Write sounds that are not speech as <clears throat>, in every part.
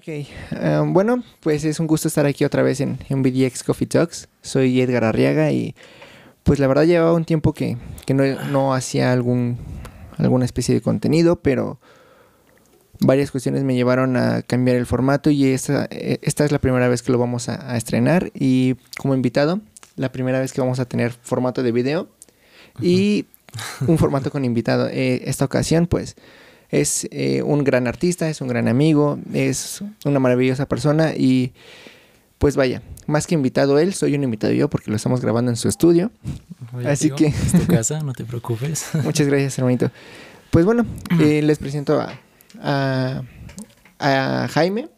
Ok, eh, bueno, pues es un gusto estar aquí otra vez en, en BDX Coffee Talks. Soy Edgar Arriaga y pues la verdad llevaba un tiempo que, que no, no hacía algún, alguna especie de contenido, pero varias cuestiones me llevaron a cambiar el formato y esta, eh, esta es la primera vez que lo vamos a, a estrenar y como invitado, la primera vez que vamos a tener formato de video y <laughs> un formato con invitado. Eh, esta ocasión pues es eh, un gran artista, es un gran amigo, es una maravillosa persona y pues vaya, más que invitado él, soy un invitado yo porque lo estamos grabando en su estudio. Oye, Así tío, que- Es tu casa, <laughs> no te preocupes. Muchas gracias, hermanito. Pues bueno, eh, les presento a, a, a Jaime,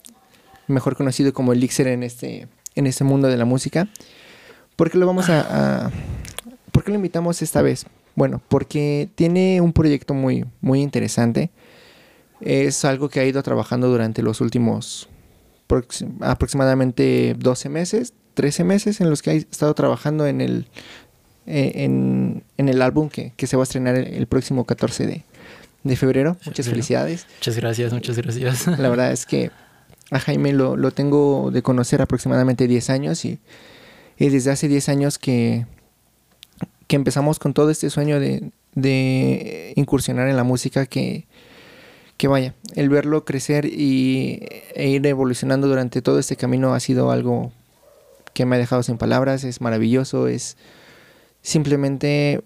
mejor conocido como Elixir en este, en este mundo de la música. ¿Por qué lo vamos a, a- ¿Por qué lo invitamos esta vez? Bueno, porque tiene un proyecto muy, muy interesante. Es algo que ha ido trabajando durante los últimos proxi- aproximadamente 12 meses, 13 meses en los que ha estado trabajando en el, eh, en, en el álbum que, que se va a estrenar el, el próximo 14 de, de febrero. Muchas felicidades. Muchas gracias, muchas gracias. La verdad es que a Jaime lo, lo tengo de conocer aproximadamente 10 años y, y desde hace 10 años que, que empezamos con todo este sueño de, de incursionar en la música que, que vaya, el verlo crecer y, e ir evolucionando durante todo este camino ha sido algo que me ha dejado sin palabras, es maravilloso, es simplemente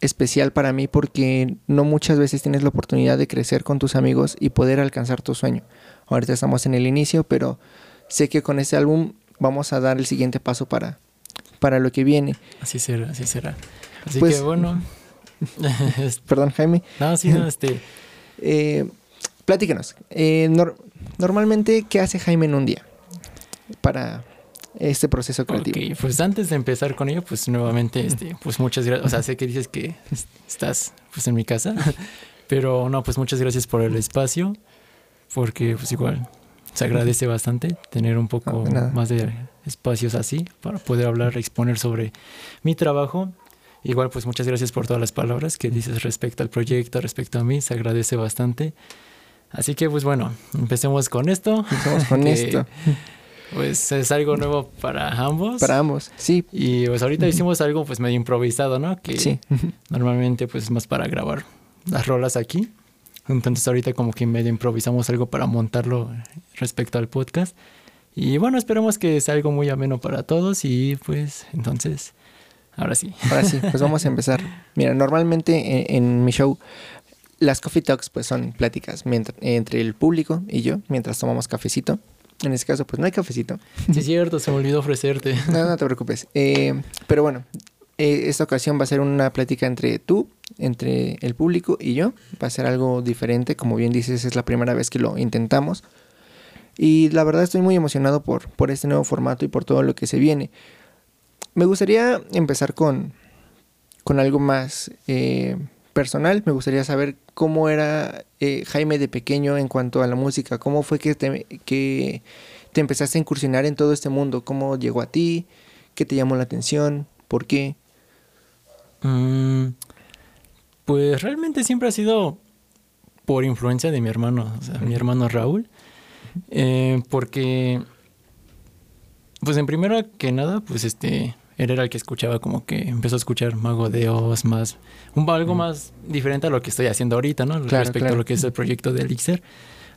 especial para mí porque no muchas veces tienes la oportunidad de crecer con tus amigos y poder alcanzar tu sueño. Ahorita estamos en el inicio, pero sé que con este álbum vamos a dar el siguiente paso para, para lo que viene. Así será, así será. Así Pues- que bueno. <laughs> <laughs> Perdón, Jaime. no, sí, no, este. <laughs> Eh, platícanos. eh, nor- normalmente, ¿qué hace Jaime en un día para este proceso creativo? Ok, pues antes de empezar con ello, pues nuevamente, este, pues muchas gracias. O sea, sé que dices que es- estás pues en mi casa, pero no, pues muchas gracias por el espacio, porque pues igual se agradece bastante tener un poco No, de nada. más de espacios así para poder hablar, exponer sobre mi trabajo. Igual, pues muchas gracias por todas las palabras que dices respecto al proyecto, respecto a mí, se agradece bastante. Así que, pues bueno, empecemos con esto. Empezamos con <laughs> que, esto. Pues es algo nuevo para ambos. Para ambos. Sí, Y pues ahorita hicimos algo pues medio improvisado, ¿no? Que sí. normalmente pues es más para grabar las rolas aquí. Entonces ahorita como que medio improvisamos algo para montarlo respecto al podcast. Y bueno, esperemos que sea algo muy ameno para todos y pues entonces, ahora sí. Ahora sí, pues vamos a empezar. <laughs> Mira, normalmente en, en mi show las coffee talks pues son pláticas mientras- entre el público y yo mientras tomamos cafecito. En este caso pues no hay cafecito. Sí es cierto, se me olvidó ofrecerte. <laughs> No, no te preocupes. Eh, pero bueno, eh, esta ocasión va a ser una plática entre tú, entre el público y yo. Va a ser algo diferente, como bien dices, es la primera vez que lo intentamos. Y la verdad estoy muy emocionado por, por este nuevo formato y por todo lo que se viene. Me gustaría empezar con, con algo más eh, personal. Me gustaría saber cómo era eh, Jaime de pequeño en cuanto a la música. ¿Cómo fue que te, que te empezaste a incursionar en todo este mundo? ¿Cómo llegó a ti? ¿Qué te llamó la atención? ¿Por qué? Mm, pues realmente siempre ha sido por influencia de mi hermano, o sea, mi hermano Raúl. Eh, porque, pues en primero que nada, pues este, era el que escuchaba como que empezó a escuchar Mago de Oz, más, un, algo más diferente a lo que estoy haciendo ahorita, ¿no? Claro, Respecto claro. a lo que es el proyecto de Elixir.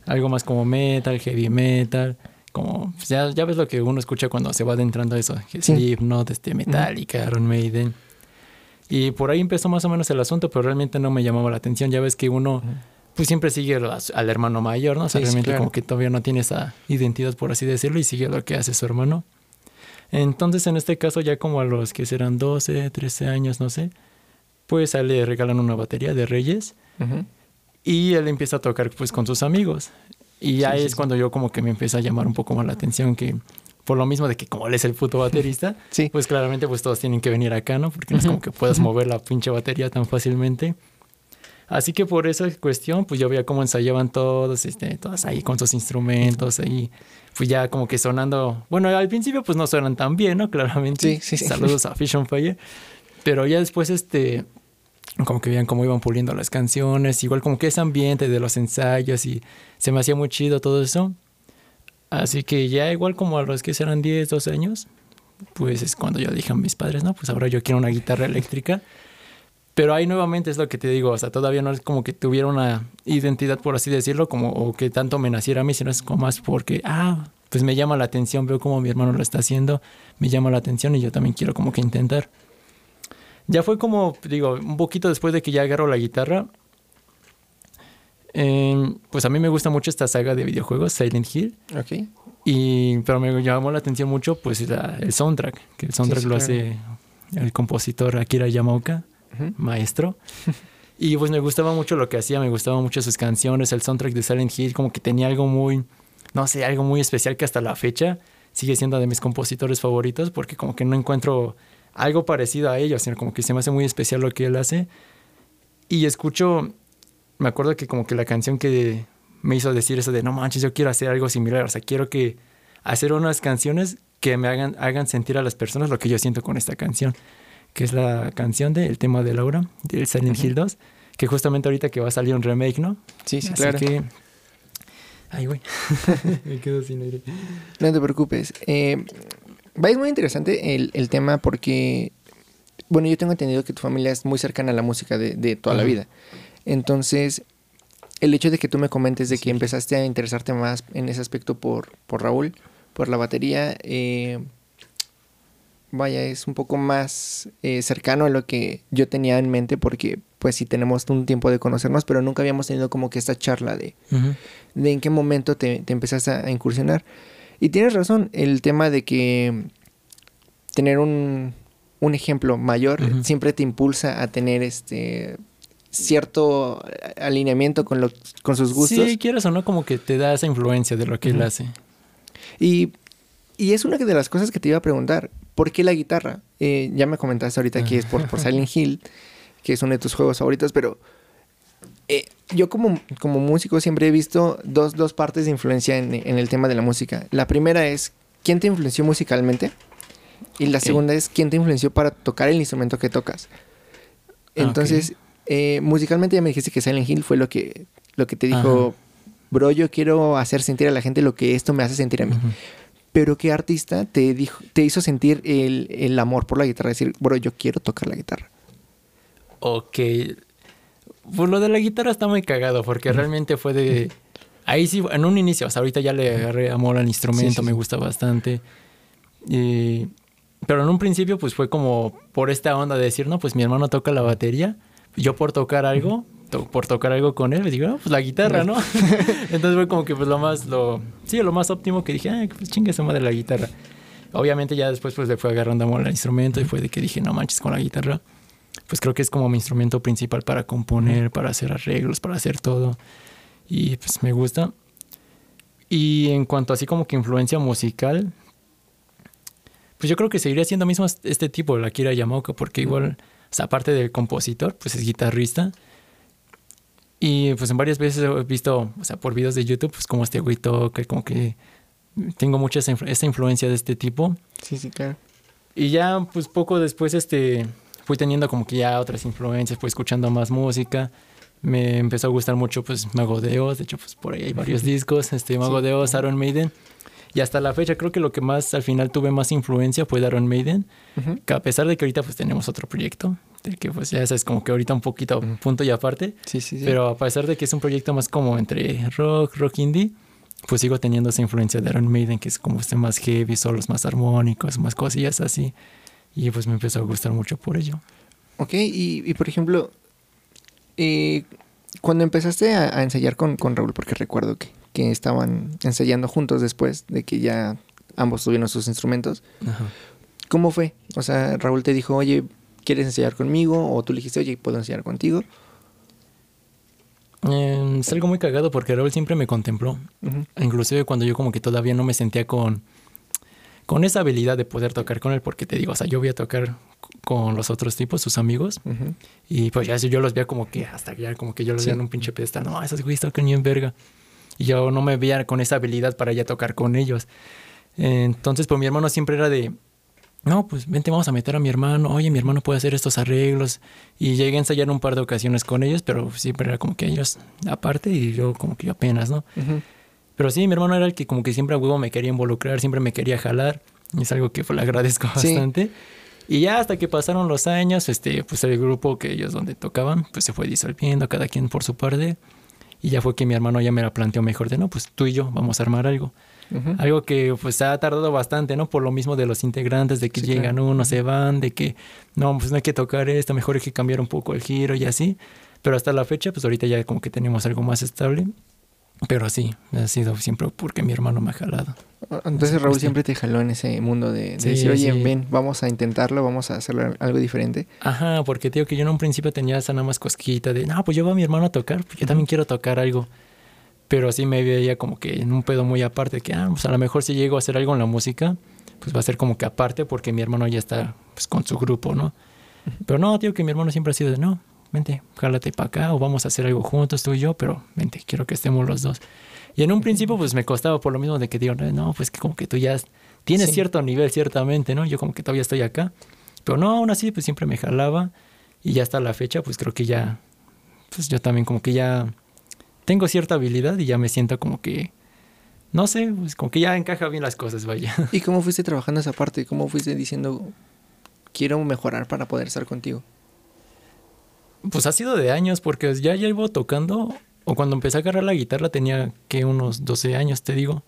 Algo más como metal, heavy metal, como, pues, ya, ya ves lo que uno escucha cuando se va adentrando a eso, que Sí. Slipknot, este, Metallica, Iron Maiden. Y por ahí empezó más o menos el asunto, pero realmente no me llamaba la atención. Ya ves que uno pues siempre sigue al hermano mayor, ¿no? O sea, Sí, sí, realmente claro. como que todavía no tiene esa identidad, por así decirlo, y sigue lo que hace su hermano. Entonces, en este caso, ya como a los que serán 12, 13 años, no sé, pues a él le regalan una batería de Reyes y él empieza a tocar pues con sus amigos. Y ya sí, es sí. cuando yo como que me empieza a llamar un poco más la atención que por lo mismo de que como él es el puto baterista, <laughs> Sí. pues claramente pues todos tienen que venir acá, ¿no? Porque no es como que puedas mover la pinche batería tan fácilmente. Así que por esa cuestión, pues yo veía cómo ensayaban todos, este, todas ahí con sus instrumentos, ahí, pues ya como que sonando, bueno, al principio pues no suenan tan bien, ¿no? <laughs> Claramente. Sí, sí, sí. Saludos a Fish on Fire. Pero ya después, este, como que veían cómo iban puliendo las canciones, igual como que ese ambiente de los ensayos y se me hacía muy chido todo eso. Así que ya igual como a los que serán 10, 12 años, pues es cuando yo dije a mis padres, no, pues ahora yo quiero una guitarra eléctrica. Pero ahí nuevamente es lo que te digo, o sea, todavía no es como que tuviera una identidad, por así decirlo, como o que tanto me naciera a mí, sino es como más porque, ah, pues me llama la atención, veo como mi hermano lo está haciendo, me llama la atención y yo también quiero como que intentar. Ya fue como, digo, un poquito después de que ya agarro la guitarra, eh, pues a mí me gusta mucho esta saga de videojuegos, Silent Hill. Ok. Y, pero me llamó la atención mucho pues la- el soundtrack, que el soundtrack sí, lo claro. hace el compositor Akira Yamaoka, Maestro. y pues me gustaba mucho lo que hacía, me gustaban mucho sus canciones, el soundtrack de Silent Hill como que tenía algo muy, no sé, algo muy especial que hasta la fecha sigue siendo de mis compositores favoritos porque como que no encuentro algo parecido a ellos, sino como que se me hace muy especial lo que él hace. Y escucho, me acuerdo que como que la canción que me hizo decir eso de no manches, yo quiero hacer algo similar, o sea, quiero que hacer unas canciones que me hagan, hagan sentir a las personas lo que yo siento con esta canción, que es la canción del tema de Laura, del Silent Hill 2, que justamente ahorita que va a salir un remake, ¿no? Sí, sí, Así claro. que... Ay, güey. <laughs> me quedo sin aire. No te preocupes. Eh, es muy interesante el, el tema porque, bueno, yo tengo entendido que tu familia es muy cercana a la música de, de toda la vida. Entonces, el hecho de que tú me comentes de que empezaste a interesarte más en ese aspecto por, por Raúl, por la batería, eh, vaya, es un poco más eh, cercano a lo que yo tenía en mente porque, pues sí tenemos un tiempo de conocernos, pero nunca habíamos tenido como que esta charla de, de en qué momento te, te empezaste a incursionar. Y tienes razón, el tema de que tener un, un ejemplo mayor siempre te impulsa a tener este cierto alineamiento con, lo, con sus gustos. Sí, quieras o no, como que te da esa influencia de lo que él hace. Y, y es una de las cosas que te iba a preguntar. ¿Por qué la guitarra? Eh, ya me comentaste ahorita que es por, por <laughs> Silent Hill, que es uno de tus juegos favoritos, pero eh, yo como, como músico siempre he visto dos, dos partes de influencia en, en el tema de la música. La primera es quién te influenció musicalmente y la segunda es quién te influenció para tocar el instrumento que tocas. Ah, Entonces, eh, musicalmente ya me dijiste que Silent Hill fue lo que, lo que te dijo, Ajá. bro, yo quiero hacer sentir a la gente lo que esto me hace sentir a mí. Pero ¿qué artista te dijo, te hizo sentir el, el amor por la guitarra? Decir, bro, yo quiero tocar la guitarra. Ok. Pues lo de la guitarra está muy cagado porque realmente fue de... Ahí sí, en un inicio, o sea, ahorita ya le agarré amor al instrumento, Sí, sí, me gusta bastante. Y- Pero en un principio pues fue como por esta onda de decir, no, pues mi hermano toca la batería, yo por tocar algo, to- por tocar algo con él, le digo, no, pues la guitarra, ¿no? <laughs> Entonces fue como que pues lo más, lo, sí, lo más óptimo que dije, ah, pues chingue su madre la guitarra. Obviamente ya después pues le fue agarrando amor al instrumento y fue de que dije, no manches con la guitarra. Pues creo que es como mi instrumento principal para componer, para hacer arreglos, para hacer todo. Y pues me gusta. Y en cuanto así como que influencia musical, pues yo creo que seguiría siendo mismo este tipo, la Kira Yamaoka, porque igual, o sea, aparte del compositor, pues es guitarrista. Y pues en varias veces he visto, o sea, por videos de YouTube, pues como este güey toca, como que tengo mucha esa, influ- esa influencia de este tipo. Sí, sí, claro. Y ya, pues poco después, este, fui teniendo como que ya otras influencias, fui escuchando más música. Me empezó a gustar mucho, pues, Mago de Oz. De hecho, pues, por ahí hay varios discos. Este, Mago Sí. de Oz, Iron Maiden. Y hasta la fecha, creo que lo que más, al final, tuve más influencia fue de Iron Maiden. Que a pesar de que ahorita, pues, tenemos otro proyecto. Del que, pues, ya es como que ahorita un poquito punto y aparte. Sí, sí, sí. Pero a pesar de que es un proyecto más como entre rock, rock indie, pues sigo teniendo esa influencia de Iron Maiden, que es como este más heavy, solos más armónicos, más cosillas así. Y pues me empezó a gustar mucho por ello. Ok, y, y por ejemplo, eh, cuando empezaste a, a ensayar con, con Raúl, porque recuerdo que, que estaban ensayando juntos después de que ya ambos tuvieron sus instrumentos, ¿cómo fue? O sea, Raúl te dijo, oye, ¿quieres ensayar conmigo? O tú le dijiste, oye, ¿puedo ensayar contigo? Eh, es algo muy cagado porque Raúl siempre me contempló. Ujú. Inclusive cuando yo como que todavía no me sentía con, con esa habilidad de poder tocar con él, porque te digo, o sea, yo voy a tocar con los otros tipos, sus amigos, y pues ya yo los veía como que hasta ya como que yo los Sí. veía en un pinche pedestal, no, esos güeyes tocan bien verga. Y yo no me veía con esa habilidad para ya tocar con ellos. Entonces, pues mi hermano siempre era de, no, pues vente, vamos a meter a mi hermano, oye, mi hermano puede hacer estos arreglos. Y llegué a ensayar un par de ocasiones con ellos, pero siempre era como que ellos aparte y yo como que yo apenas, ¿no? Pero sí, mi hermano era el que como que siempre a huevo me quería involucrar, siempre me quería jalar. Y es algo que le agradezco bastante. Y ya hasta que pasaron los años, este, pues el grupo que ellos donde tocaban, pues se fue disolviendo, cada quien por su parte. Y ya fue que mi hermano ya me la planteó mejor de, no, pues tú y yo vamos a armar algo. Algo que pues ha tardado bastante, ¿no? Por lo mismo de los integrantes, de que llegan unos, se van, de que no, pues no hay que tocar esto, mejor hay que cambiar un poco el giro y así. Pero hasta la fecha, pues ahorita ya como que tenemos algo más estable. Pero sí, ha sido siempre porque mi hermano me ha jalado. Entonces Raúl siempre te jaló en ese mundo de, decir, oye, ven, vamos a intentarlo, vamos a hacer algo diferente. Ajá, porque digo que yo en un principio tenía esa nada más cosquita de, no, pues yo voy a mi hermano a tocar, porque yo también quiero tocar algo. Pero así me veía como que en un pedo muy aparte, que ah, pues a lo mejor si llego a hacer algo en la música, pues va a ser como que aparte porque mi hermano ya está pues, con su grupo, ¿no? Pero no, tío, que mi hermano siempre ha sido de, no, vente, jálate para acá o vamos a hacer algo juntos tú y yo, pero vente, quiero que estemos los dos. Y en un principio pues me costaba por lo mismo de que digo, no, pues que como que tú ya tienes cierto nivel ciertamente, ¿no? Yo como que todavía estoy acá. Pero no, aún así pues siempre me jalaba y ya hasta la fecha pues creo que ya, pues yo también como que ya tengo cierta habilidad y ya me siento como que, no sé, pues como que ya encaja bien las cosas, vaya. ¿Y cómo fuiste trabajando esa parte? ¿Cómo fuiste diciendo, quiero mejorar para poder estar contigo? Pues ha sido de años, porque ya llevo tocando, o cuando empecé a agarrar la guitarra tenía que unos 12 años, te digo.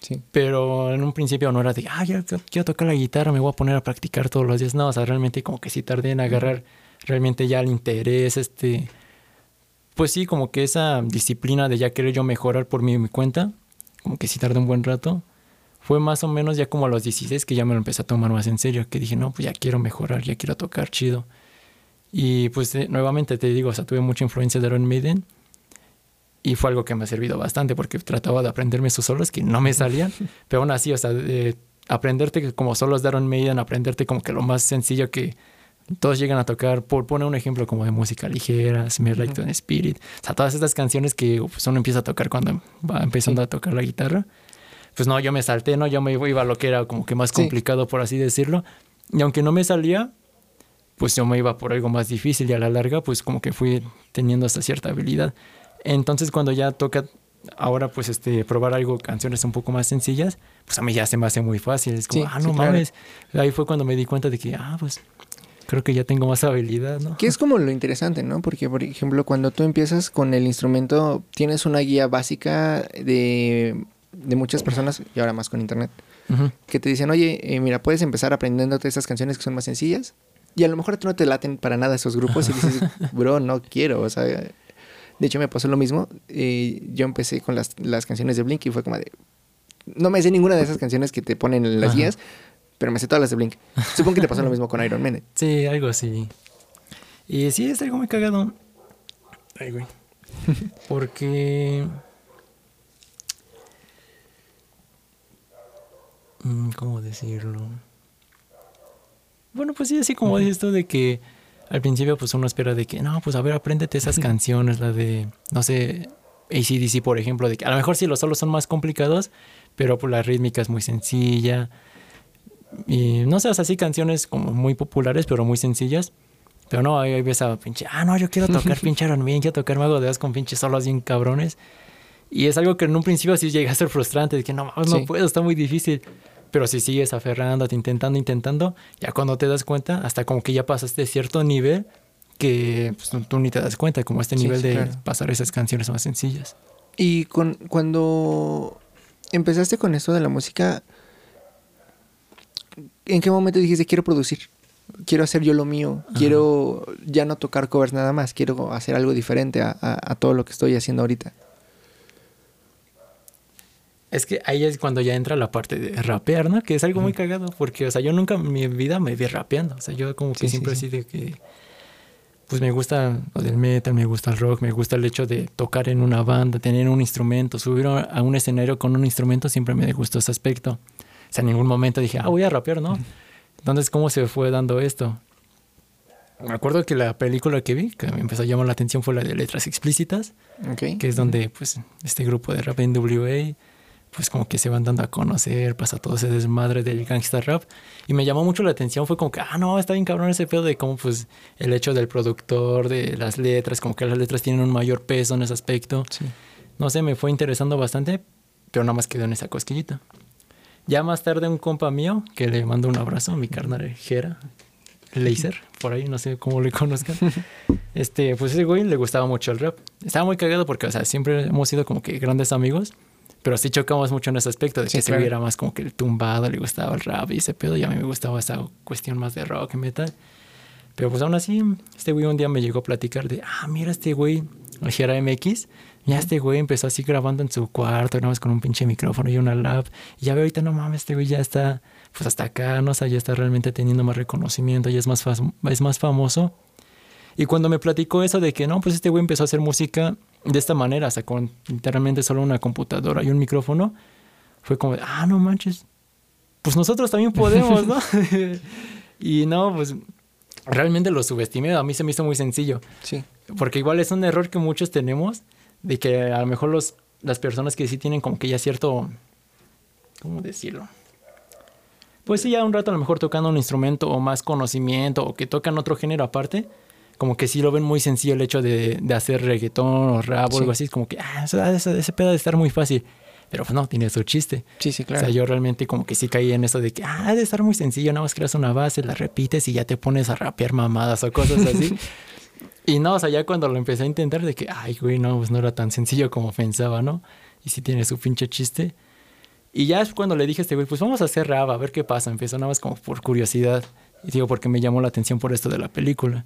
Sí. Pero en un principio no era de, ah, ya quiero tocar la guitarra, me voy a poner a practicar todos los días. No, o sea, realmente como que sí tardé en agarrar realmente ya el interés, este, pues sí, como que esa disciplina de ya querer yo mejorar por mi, mi cuenta, como que sí tardé un buen rato. Fue más o menos ya como a los 16 que ya me lo empecé a tomar más en serio, que dije, no, pues ya quiero mejorar, ya quiero tocar chido. Y pues eh, nuevamente te digo, o sea, tuve mucha influencia de Iron Maiden y fue algo que me ha servido bastante porque trataba de aprenderme sus solos que no me salían, pero aún así, o sea, aprenderte como solos de Iron Maiden, aprenderte como que lo más sencillo que todos llegan a tocar, por poner un ejemplo como de música ligera, Smell Like uh Spirit, o sea, todas estas canciones que pues, uno empieza a tocar cuando va empezando a tocar la guitarra, pues no, yo me salté, no, yo me iba a lo que era como que más complicado, por así decirlo, y aunque no me salía, pues yo me iba por algo más difícil y a la larga pues como que fui teniendo hasta cierta habilidad. Entonces cuando ya toca ahora pues este probar algo, canciones un poco más sencillas, pues a mí ya se me hace muy fácil. Es como, ah, no mames. Ahí fue cuando me di cuenta de que, ah, pues creo que ya tengo más habilidad, ¿no? Que es como lo interesante, ¿no? Porque, por ejemplo, cuando tú empiezas con el instrumento, tienes una guía básica de, de muchas personas, y ahora más con internet, que te dicen, oye, eh, mira, puedes empezar aprendiéndote esas canciones que son más sencillas, y a lo mejor tú no te laten para nada esos grupos y dices, <laughs> bro, no quiero. O sea, de hecho me pasó lo mismo. Eh, yo empecé con las, las, canciones de Blink y fue como de... No me sé ninguna de esas canciones que te ponen en las guías, pero me sé todas las de Blink. Supongo que te pasó lo mismo con Iron Man. <laughs> Sí, algo así. Y sí, es algo muy cagado. Ay, güey. <laughs> Porque... Mm, ¿Cómo decirlo? Bueno, pues sí, así como dices tú de que al principio pues uno espera de que, no, pues a ver, apréndete esas canciones, la de, no sé, ACDC, por ejemplo, de que a lo mejor sí los solos son más complicados, pero pues la rítmica es muy sencilla. Y no sé, o sea, sí canciones como muy populares, pero muy sencillas. Pero no, ahí ves a pinche, ah, no, yo quiero tocar <laughs> pinche Iron Man, quiero tocar Mago de Oz con pinches solos bien cabrones. Y es algo que en un principio sí llega a ser frustrante, de que no, no puedo, está muy difícil. Pero si sigues aferrándote, intentando, intentando, ya cuando te das cuenta, hasta como que ya pasaste cierto nivel que pues, tú ni te das cuenta, como este nivel de pasar esas canciones más sencillas. Y con, cuando empezaste con esto de la música, ¿en qué momento dijiste quiero producir? Quiero hacer yo lo mío, quiero ya no tocar covers nada más, quiero hacer algo diferente a todo lo que estoy haciendo ahorita. Es que ahí es cuando ya entra la parte de rapear, ¿no? Que es algo muy cagado, porque, o sea, yo nunca en mi vida me vi rapeando. O sea, yo como que siempre así de que, pues me gusta el metal, me gusta el rock, me gusta el hecho de tocar en una banda, tener un instrumento, subir a un escenario con un instrumento, siempre me gustó ese aspecto. O sea, en ningún momento dije, ah, voy a rapear, ¿no? Entonces, ¿cómo se fue dando esto? Me acuerdo que la película que vi, que me empezó a llamar la atención, fue la de Letras Explícitas, que es donde, pues, este grupo de rap NWA pues como que se van dando a conocer, pasa todo ese desmadre del gangsta rap. Y me llamó mucho la atención, fue como que, ah, no, está bien cabrón ese pedo de cómo pues el hecho del productor, de las letras, como que las letras tienen un mayor peso en ese aspecto. No sé, me fue interesando bastante, pero nada más quedó en esa cosquillita. Ya más tarde un compa mío, que le mando un abrazo, mi carnal Jera, Laser, por ahí, no sé cómo le conozcan. <laughs> Este, pues ese güey le gustaba mucho el rap. Estaba muy cagado porque, o sea, siempre hemos sido como que grandes amigos, pero sí chocamos mucho en ese aspecto de que se viera más como que el tumbado, le gustaba el rap y ese pedo, y a mí me gustaba esa cuestión más de rock y metal. Pero pues aún así, este güey un día me llegó a platicar de, ah, mira este güey, Jera MX, ya este güey empezó así grabando en su cuarto, nada más con un pinche micrófono y una lab. Y ya veo ahorita, no mames, este güey ya está, pues hasta acá, no o sea, ya está realmente teniendo más reconocimiento, ya es más, es más famoso. Y cuando me platicó eso de que no, pues este güey empezó a hacer música de esta manera, o sea, con literalmente solo una computadora y un micrófono, fue como, ah, no manches, pues nosotros también podemos, ¿no? <laughs> y no, pues realmente lo subestimé, a mí se me hizo muy sencillo. Sí. Porque igual es un error que muchos tenemos de que a lo mejor los, las personas que sí tienen como que ya cierto, ¿cómo decirlo? Pues sí, ya un rato a lo mejor tocando un instrumento o más conocimiento o que tocan otro género aparte, como que sí lo ven muy sencillo el hecho de, de hacer reggaetón o rap o algo así, es como que, ah, ese, ese pedo de estar muy fácil. Pero pues no, tiene su chiste. Sí, sí, claro. O sea, yo realmente como que sí caí en eso de que, ah, de estar muy sencillo, nada más creas una base, la repites y ya te pones a rapear mamadas o cosas así. <laughs> Y no, o sea, ya cuando lo empecé a intentar, de que, ay, güey, no, pues no era tan sencillo como pensaba, ¿no? Y sí tiene su pinche chiste. Y ya es cuando le dije a este güey, pues vamos a hacer rap, a ver qué pasa. Empezó nada más como por curiosidad. Y digo, porque me llamó la atención por esto de la película.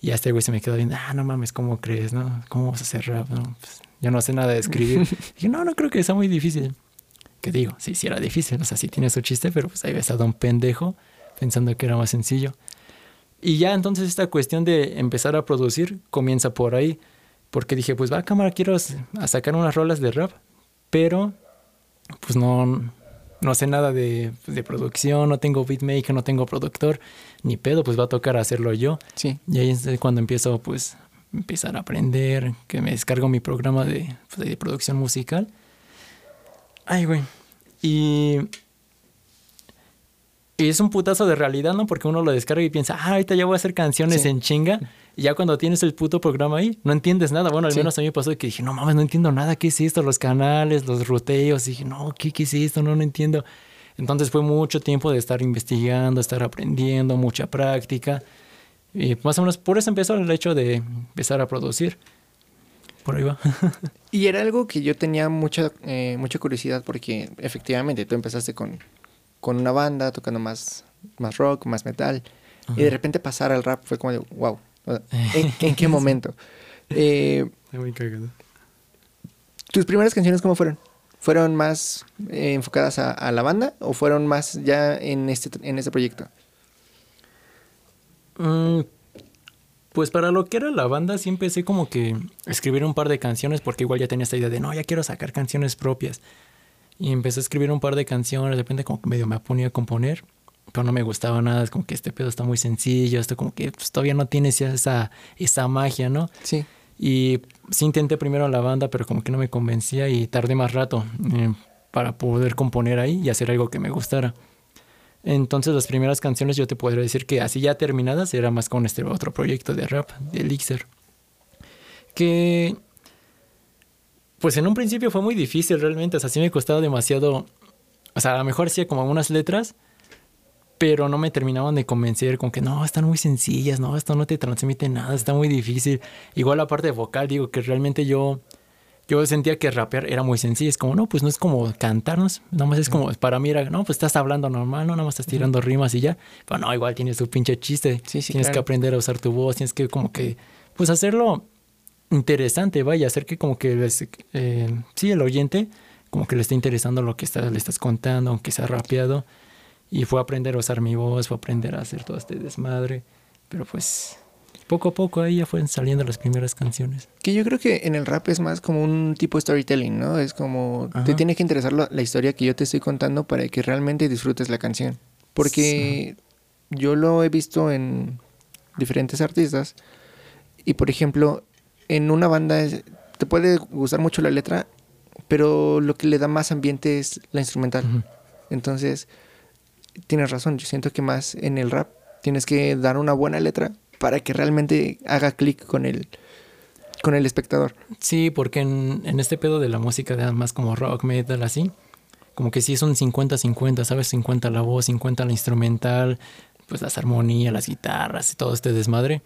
Y ya este güey se me quedó viendo, ah, no mames, ¿cómo crees, no? ¿Cómo vas a hacer rap? No, pues yo no sé nada de escribir. <laughs> dije, no, no creo que sea muy difícil. Que digo, sí, sí era difícil, o sea, sí tiene su chiste, pero pues ahí ves a un pendejo pensando que era más sencillo. Y ya entonces esta cuestión de empezar a producir comienza por ahí. Porque dije, pues va, a cámara, quiero sacar unas rolas de rap, pero pues no, no sé nada de, de, producción, no tengo beatmaker, no tengo productor, ni pedo, pues va a tocar hacerlo yo. Sí. Y ahí es cuando empiezo pues empezar a aprender, que me descargo mi programa de, pues, de producción musical. Ay, güey. Y y es un putazo de realidad, ¿no? Porque uno lo descarga y piensa, ah, ahorita ya voy a hacer canciones en chinga. Y ya cuando tienes el puto programa ahí, no entiendes nada. Bueno, al menos a mí me pasó que dije, no mames, no entiendo nada. ¿Qué es esto? Los canales, los ruteos. Y dije, no, ¿qué, ¿qué es esto? No, no entiendo. Entonces fue mucho tiempo de estar investigando, estar aprendiendo, mucha práctica. Y más o menos por eso empezó el hecho de empezar a producir. Por ahí va. <laughs> y era algo que yo tenía mucha, eh, mucha curiosidad porque efectivamente tú empezaste con con una banda tocando más, más rock, más metal. Y de repente pasar al rap fue como de, wow, <laughs> ¿en, qué momento? Eh, muy cagado. ¿Tus primeras canciones cómo fueron? ¿Fueron más eh, enfocadas a, la banda o fueron más ya en este, en este proyecto? Mm, pues para lo que era la banda sí empecé como que escribir un par de canciones porque igual ya tenía esta idea de no, ya quiero sacar canciones propias. Y empecé a escribir un par de canciones, de repente como que medio me ponía a componer, pero no me gustaba nada, es como que este pedo está muy sencillo, esto como que pues, todavía no tiene esa, esa magia, ¿no? Sí. Y sí intenté primero la banda, pero como que no me convencía y tardé más rato eh, para poder componer ahí y hacer algo que me gustara. Entonces las primeras canciones yo te podría decir que así ya terminadas era más con este otro proyecto de rap, de Elixir. Que pues en un principio fue muy difícil realmente, o sea, sí me costaba demasiado, o sea, a lo mejor hacía como algunas letras, pero no me terminaban de convencer, con que no, están muy sencillas, no, esto no te transmite nada, está muy difícil. Igual la parte vocal, digo que realmente yo, yo sentía que rapear era muy sencillo, es como, no, pues no es como cantarnos, nada más es como, para mí era, no, pues estás hablando normal, no, nada más estás tirando rimas y ya, pero no, igual tienes tu pinche chiste, sí, sí, tienes que aprender a usar tu voz, tienes que como que, pues hacerlo interesante, vaya, hacer que como que eh, sí, el oyente como que le esté interesando lo que le estás contando, aunque sea rapeado. Y fue a aprender a usar mi voz, fue a aprender a hacer todo este desmadre. Pero pues poco a poco ahí ya fueron saliendo las primeras canciones. Que yo creo que en el rap es más como un tipo de storytelling, ¿no? Es como te tiene que interesar la, historia que yo te estoy contando para que realmente disfrutes la canción. Porque yo lo he visto en diferentes artistas y por ejemplo en una banda te puede gustar mucho la letra, pero lo que le da más ambiente es la instrumental. Entonces, tienes razón, yo siento que más en el rap tienes que dar una buena letra para que realmente haga clic con el, con el espectador. Sí, porque en, en este pedo de la música más como rock, metal, así, como que sí son 50-50, ¿sabes? 50 la voz, 50 la instrumental, pues las armonías, las guitarras y todo este desmadre.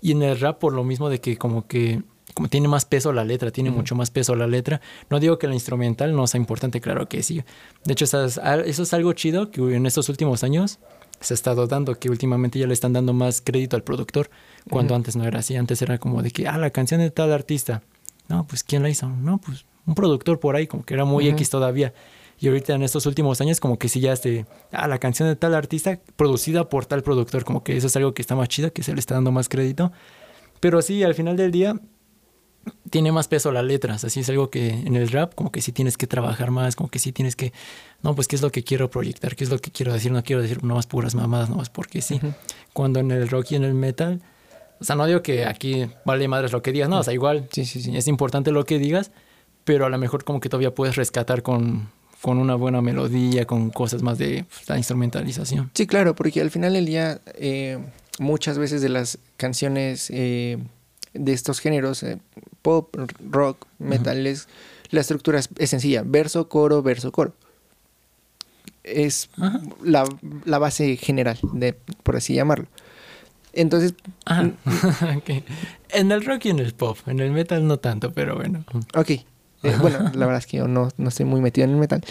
Y en el rap por lo mismo de que como que como tiene más peso la letra, tiene mucho más peso la letra. No digo que la instrumental no sea importante, claro que sí. De hecho, eso es, eso es algo chido que en estos últimos años se ha estado dando, que últimamente ya le están dando más crédito al productor, cuando antes no era así. Antes era como de que, ah, la canción de tal artista. No, pues ¿quién la hizo? No, pues un productor por ahí, como que era muy. X todavía. Y ahorita en estos últimos años como que sí ya este, ah, la canción de tal artista producida por tal productor, como que eso es algo que está más chido, que se le está dando más crédito. Pero sí, al final del día tiene más peso las letras, así es algo que en el rap como que sí tienes que trabajar más, como que sí tienes que, no, pues qué es lo que quiero proyectar, qué es lo que quiero decir, no quiero decir nomás puras mamadas, nomás porque sí. Ujú. Cuando en el rock y en el metal, o sea, no digo que aquí vale madres lo que digas, no, o sea, igual Sí, sí, sí. es importante lo que digas, pero a lo mejor como que todavía puedes rescatar con, con una buena melodía, con cosas más de pues, la instrumentalización. Sí, claro, porque al final del día eh, muchas veces de las canciones eh, de estos géneros, eh, pop, rock, metal, es- la estructura es, es sencilla, verso, coro, verso, coro. Es Ajá. la, la base general, de, por así llamarlo. Entonces, Ajá. <laughs> En el rock y en el pop, en el metal no tanto, pero bueno. ok. eh, bueno, la verdad es que yo no, no estoy muy metido en el metal.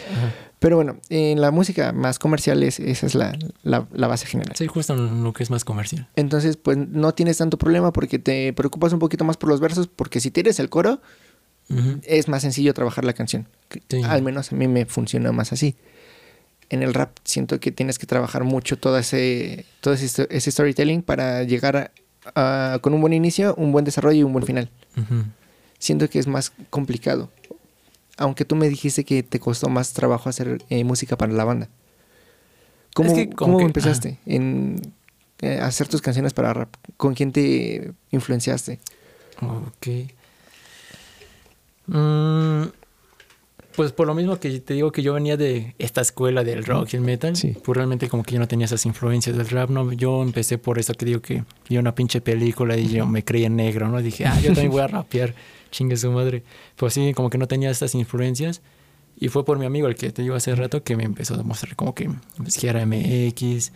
Pero bueno, en la música más comercial es, esa es la, la- la base general. Sí, justo en lo que es más comercial. Entonces, pues no tienes tanto problema porque te preocupas un poquito más por los versos, porque si tienes el coro, es más sencillo trabajar la canción. Sí. Al menos a mí me funciona más así. En el rap siento que tienes que trabajar mucho todo ese, todo ese, sto- ese storytelling para llegar a- a- con un buen inicio, un buen desarrollo y un buen final. Ujú. Siento que es más complicado. Aunque tú me dijiste que te costó más trabajo hacer eh, música para la banda. ¿Cómo, Es que cómo que- empezaste en eh, hacer tus canciones para rap? ¿Con quién te influenciaste? Ok. Mm, pues por lo mismo que te digo que yo venía de esta escuela del rock y el metal, Sí. pues realmente como que yo no tenía esas influencias del rap, ¿no? Yo empecé por eso que digo que vi una pinche película y yo me creí en negro, ¿no? Dije, ah, yo también voy a rapear, chingue su madre. Pues sí, como que no tenía estas influencias. Y fue por mi amigo, el que te digo hace rato, que me empezó a mostrar como que pues, que era MX.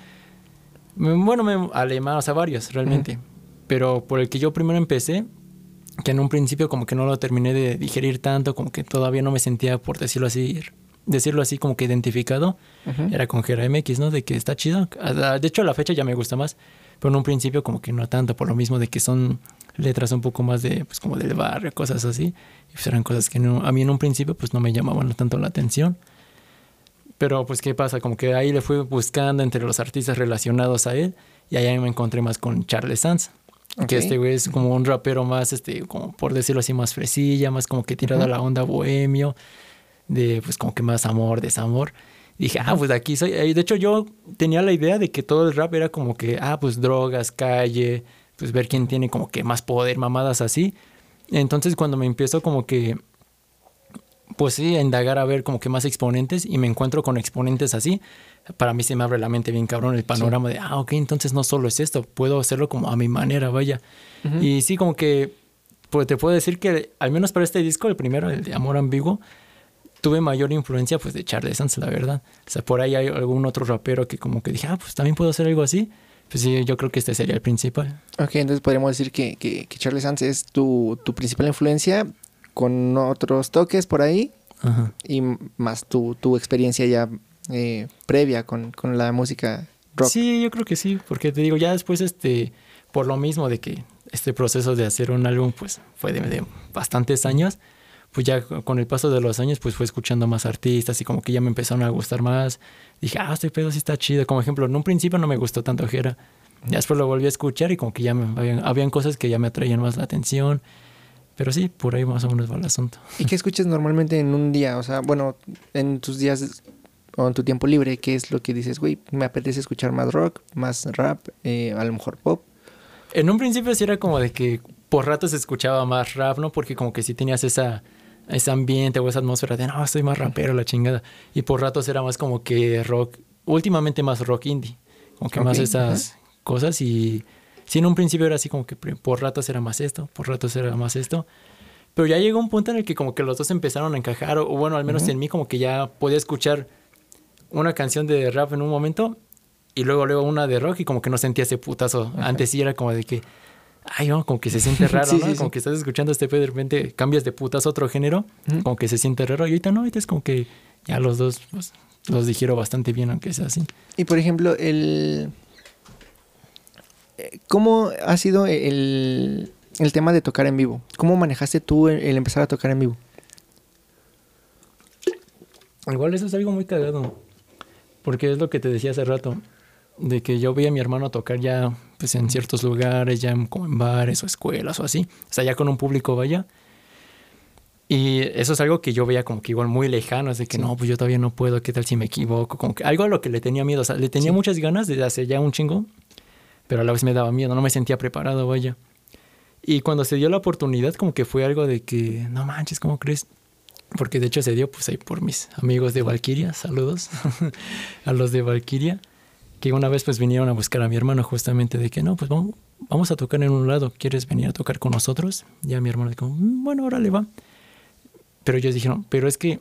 Bueno, me, alemán, o sea, varios realmente. Pero por el que yo primero empecé, que en un principio como que no lo terminé de digerir tanto, como que todavía no me sentía, por decirlo así, decirlo así, como que identificado, Ujú. era con Gera MX, ¿no? De que está chido. Ah, De hecho, a la fecha ya me gusta más, pero en un principio como que no tanto, por lo mismo de que son letras un poco más de, pues como del barrio, cosas así. Y pues eran cosas que no- a mí en un principio pues no me llamaban tanto la atención. Pero pues qué pasa, como que ahí le fui buscando entre los artistas relacionados a él y ahí me encontré más con Charles Sanz. Que este güey es como un rapero más, este, como por decirlo así, más fresilla, más como que tirado Ujú. a la onda bohemio, de pues como que más amor, desamor. Dije, ah, pues aquí soy. De hecho, yo tenía la idea de que todo el rap era como que, ah, pues drogas, calle, pues ver quién tiene como que más poder, mamadas así. Entonces, cuando me empiezo como que, pues sí, a indagar a ver como que más exponentes y me encuentro con exponentes así, para mí se me abre la mente bien cabrón el panorama de, ah, ok, entonces no solo es esto, puedo hacerlo como a mi manera, vaya. Ujú. Y sí, como que pues te puedo decir que al menos para este disco, el primero, el de Amor Ambiguo, tuve mayor influencia pues de Charles Sanz, la verdad. O sea, por ahí hay algún otro rapero que como que dije, ah, pues también puedo hacer algo así. Pues sí, yo creo que este sería el principal. Ok, entonces podríamos decir que, que, que Charlie Sanz es tu, tu principal influencia con otros toques por ahí Ajá. y más tu, tu experiencia ya eh, previa con, con la música rock. Sí, yo creo que sí, porque te digo, ya después, este, por lo mismo de que este proceso de hacer un álbum, pues fue de, de bastantes años, pues ya con el paso de los años, pues fue escuchando más artistas y como que ya me empezaron a gustar más. Dije, ah, este pedo sí está chido. Como ejemplo, en un principio no me gustó tanto Jera. Ya después lo volví a escuchar y como que ya me, habían, habían cosas que ya me atraían más la atención. Pero sí, por ahí más o menos va el asunto. ¿Y qué escuchas normalmente en un día? O sea, bueno, en tus días o en tu tiempo libre, ¿qué es lo que dices, güey? Me apetece escuchar más rock, más rap, eh, a lo mejor pop. En un principio sí era como de que por ratos escuchaba más rap, ¿no? Porque como que sí tenías esa ese ambiente o esa atmósfera de no, soy más rapero, la chingada. Y por ratos era más como que rock, últimamente más rock indie, como que más esas cosas. Y sí, en un principio era así como que por ratos era más esto, por ratos era más esto. Pero ya llegó un punto en el que como que los dos empezaron a encajar, o, bueno, al menos en mí como que ya podía escuchar una canción de rap en un momento y luego luego una de rock y como que no sentía ese putazo. Antes sí era como de que ay, no, como que se siente <laughs> raro, ¿no? como que estás escuchando este pedo de repente cambias de putas a otro género, como que se siente raro. Y ahorita no, ahorita es como que ya los dos pues, los dijeron bastante bien, aunque sea así. Y por ejemplo, el. Eh, ¿Cómo ha sido el, el tema de tocar en vivo? ¿Cómo manejaste tú el, empezar a tocar en vivo? Igual eso es algo muy cagado. Porque es lo que te decía hace rato de que yo veía a mi hermano tocar ya pues en ciertos lugares, ya como en bares o escuelas o así, o sea, ya con un público vaya. Y eso es algo que yo veía como que igual muy lejano, es de que no, pues yo todavía no puedo, ¿qué tal si me equivoco? Como que algo a lo que le tenía miedo, o sea, le tenía muchas ganas desde hace ya un chingo, pero a la vez me daba miedo, no me sentía preparado, vaya. Y cuando se dio la oportunidad, como que fue algo de que, no manches, ¿cómo crees? Porque de hecho se dio pues ahí por mis amigos de Valkyria, saludos <laughs> a los de Valkyria que una vez pues vinieron a buscar a mi hermano justamente de que no, pues vamos, vamos a tocar en un lado, ¿quieres venir a tocar con nosotros? Ya mi hermano dijo, mm, bueno, ahora le va. Pero ellos dijeron, pero es que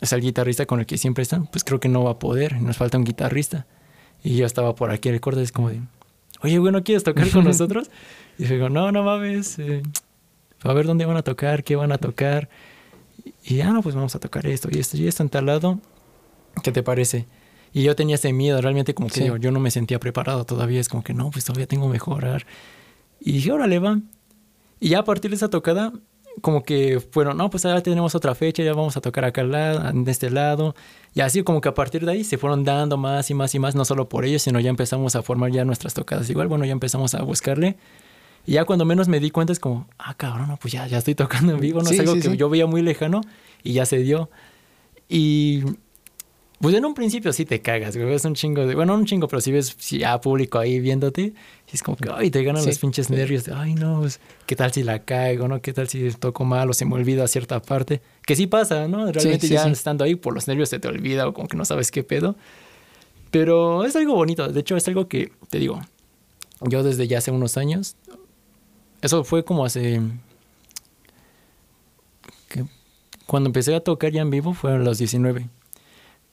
es el guitarrista con el que siempre están, pues creo que no va a poder, nos falta un guitarrista. Y yo estaba por aquí, recuerdo, es como de, oye, bueno, ¿quieres tocar con <laughs> nosotros? Y digo, no, no mames, eh, a ver dónde van a tocar, qué van a tocar. Y ya, no, pues vamos a tocar esto y esto y esto en tal lado. ¿Qué te parece? Y yo tenía ese miedo, realmente como que yo, no me sentía preparado todavía, es como que no, pues todavía tengo que mejorar. Y dije, órale, va. Y ya a partir de esa tocada, como que fueron, no, pues ahora tenemos otra fecha, ya vamos a tocar acá al lado, en este lado. Y así como que a partir de ahí se fueron dando más y más y más, no solo por ellos, sino ya empezamos a formar ya nuestras tocadas. Igual, bueno, ya empezamos a buscarle. Y ya cuando menos me di cuenta es como, ah, cabrón, no, pues ya, ya estoy tocando en vivo, no es algo que yo veía muy lejano y ya se dio. Y pues en un principio sí te cagas, güey. Es un chingo de. Bueno, un chingo, pero si ves si ya público ahí viéndote, es como que, ay, te ganan los pinches nervios. De, ay, no, pues, ¿qué tal si la caigo, no? ¿Qué tal si toco mal o se me olvida cierta parte? Que sí pasa, ¿no? Realmente ya estando ahí por los nervios se te olvida o como que no sabes qué pedo. Pero es algo bonito. De hecho, es algo que, te digo, yo desde ya hace unos años. Eso fue como hace. Cuando empecé a tocar ya en vivo fue a los 19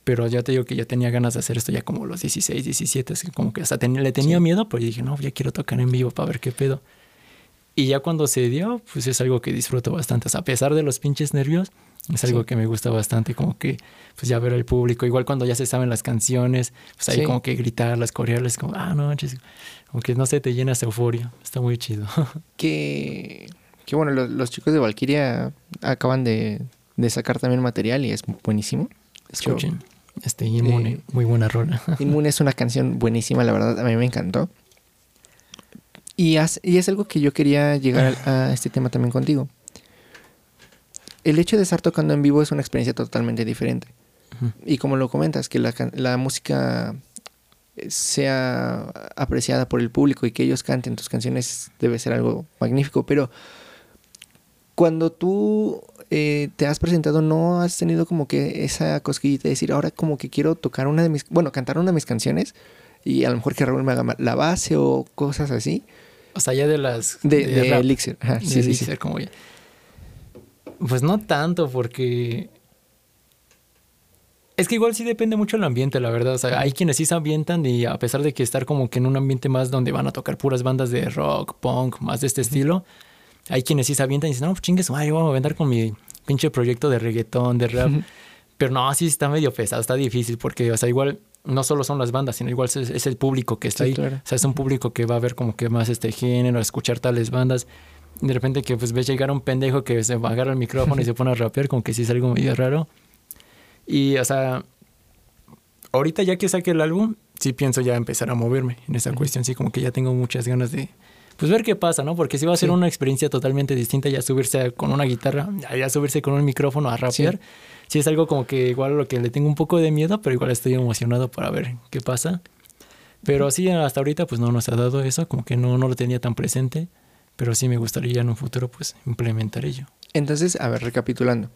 pero ya te digo que ya tenía ganas de hacer esto ya como los 16, 17, así como que hasta le tenía miedo, pero dije, no, ya quiero tocar en vivo para ver qué pedo. Y ya cuando se dio, pues es algo que disfruto bastante. O sea, a pesar de los pinches nervios, es algo que me gusta bastante, como que, pues ya ver al público. Igual cuando ya se saben las canciones, pues ahí como que gritarlas, corearlas, como, ah, no, como que no sé, te llenas de euforia. Está muy chido. <laughs> que, que bueno, los, chicos de Valkyria acaban de, de, sacar también material y es buenísimo. Escuchen. Este, Inmune, muy buena rola. <laughs> Inmune es una canción buenísima, la verdad, a mí me encantó. Y, y es algo que yo quería llegar a, este tema también contigo. El hecho de estar tocando en vivo es una experiencia totalmente diferente. Y como lo comentas, que la, la música sea apreciada por el público y que ellos canten tus canciones debe ser algo magnífico. Pero cuando tú eh, te has presentado, ¿no has tenido como que esa cosquillita de decir, ahora como que quiero tocar una de mis, bueno, cantar una de mis canciones y a lo mejor que Raúl me haga la base o cosas así? O sea, ya de las... De, de, Elixir. sí, sí, sí. como ya. Pues no tanto porque... Es que igual sí depende mucho del ambiente, la verdad. O sea, hay quienes sí se ambientan y a pesar de que estar como que en un ambiente más donde van a tocar puras bandas de rock, punk, más de este estilo, hay quienes sí se avientan y dicen, no, pues chingues, yo voy a aventar con mi pinche proyecto de reggaetón, de rap. Pero no, sí está medio pesado, está difícil porque, o sea, igual no solo son las bandas, sino igual es, el público que está ahí. O sea, es un público que va a ver como que más este género, a escuchar tales bandas. De repente que pues ves llegar un pendejo que se agarra el micrófono y se <laughs> pone a rapear, como que sí es algo medio raro. Y, o sea, ahorita ya que saque el álbum, sí pienso ya empezar a moverme en esa cuestión. Sí, como que ya tengo muchas ganas de, pues ver qué pasa, ¿no? Porque si va a ser una experiencia totalmente distinta ya subirse con una guitarra, ya subirse con un micrófono a rapear. Sí. es algo como que igual lo que le tengo un poco de miedo, pero igual estoy emocionado para ver qué pasa. Pero sí, hasta ahorita pues no nos ha dado eso, como que no, no lo tenía tan presente, pero sí me gustaría en un futuro pues implementar ello. Entonces, a ver, recapitulando.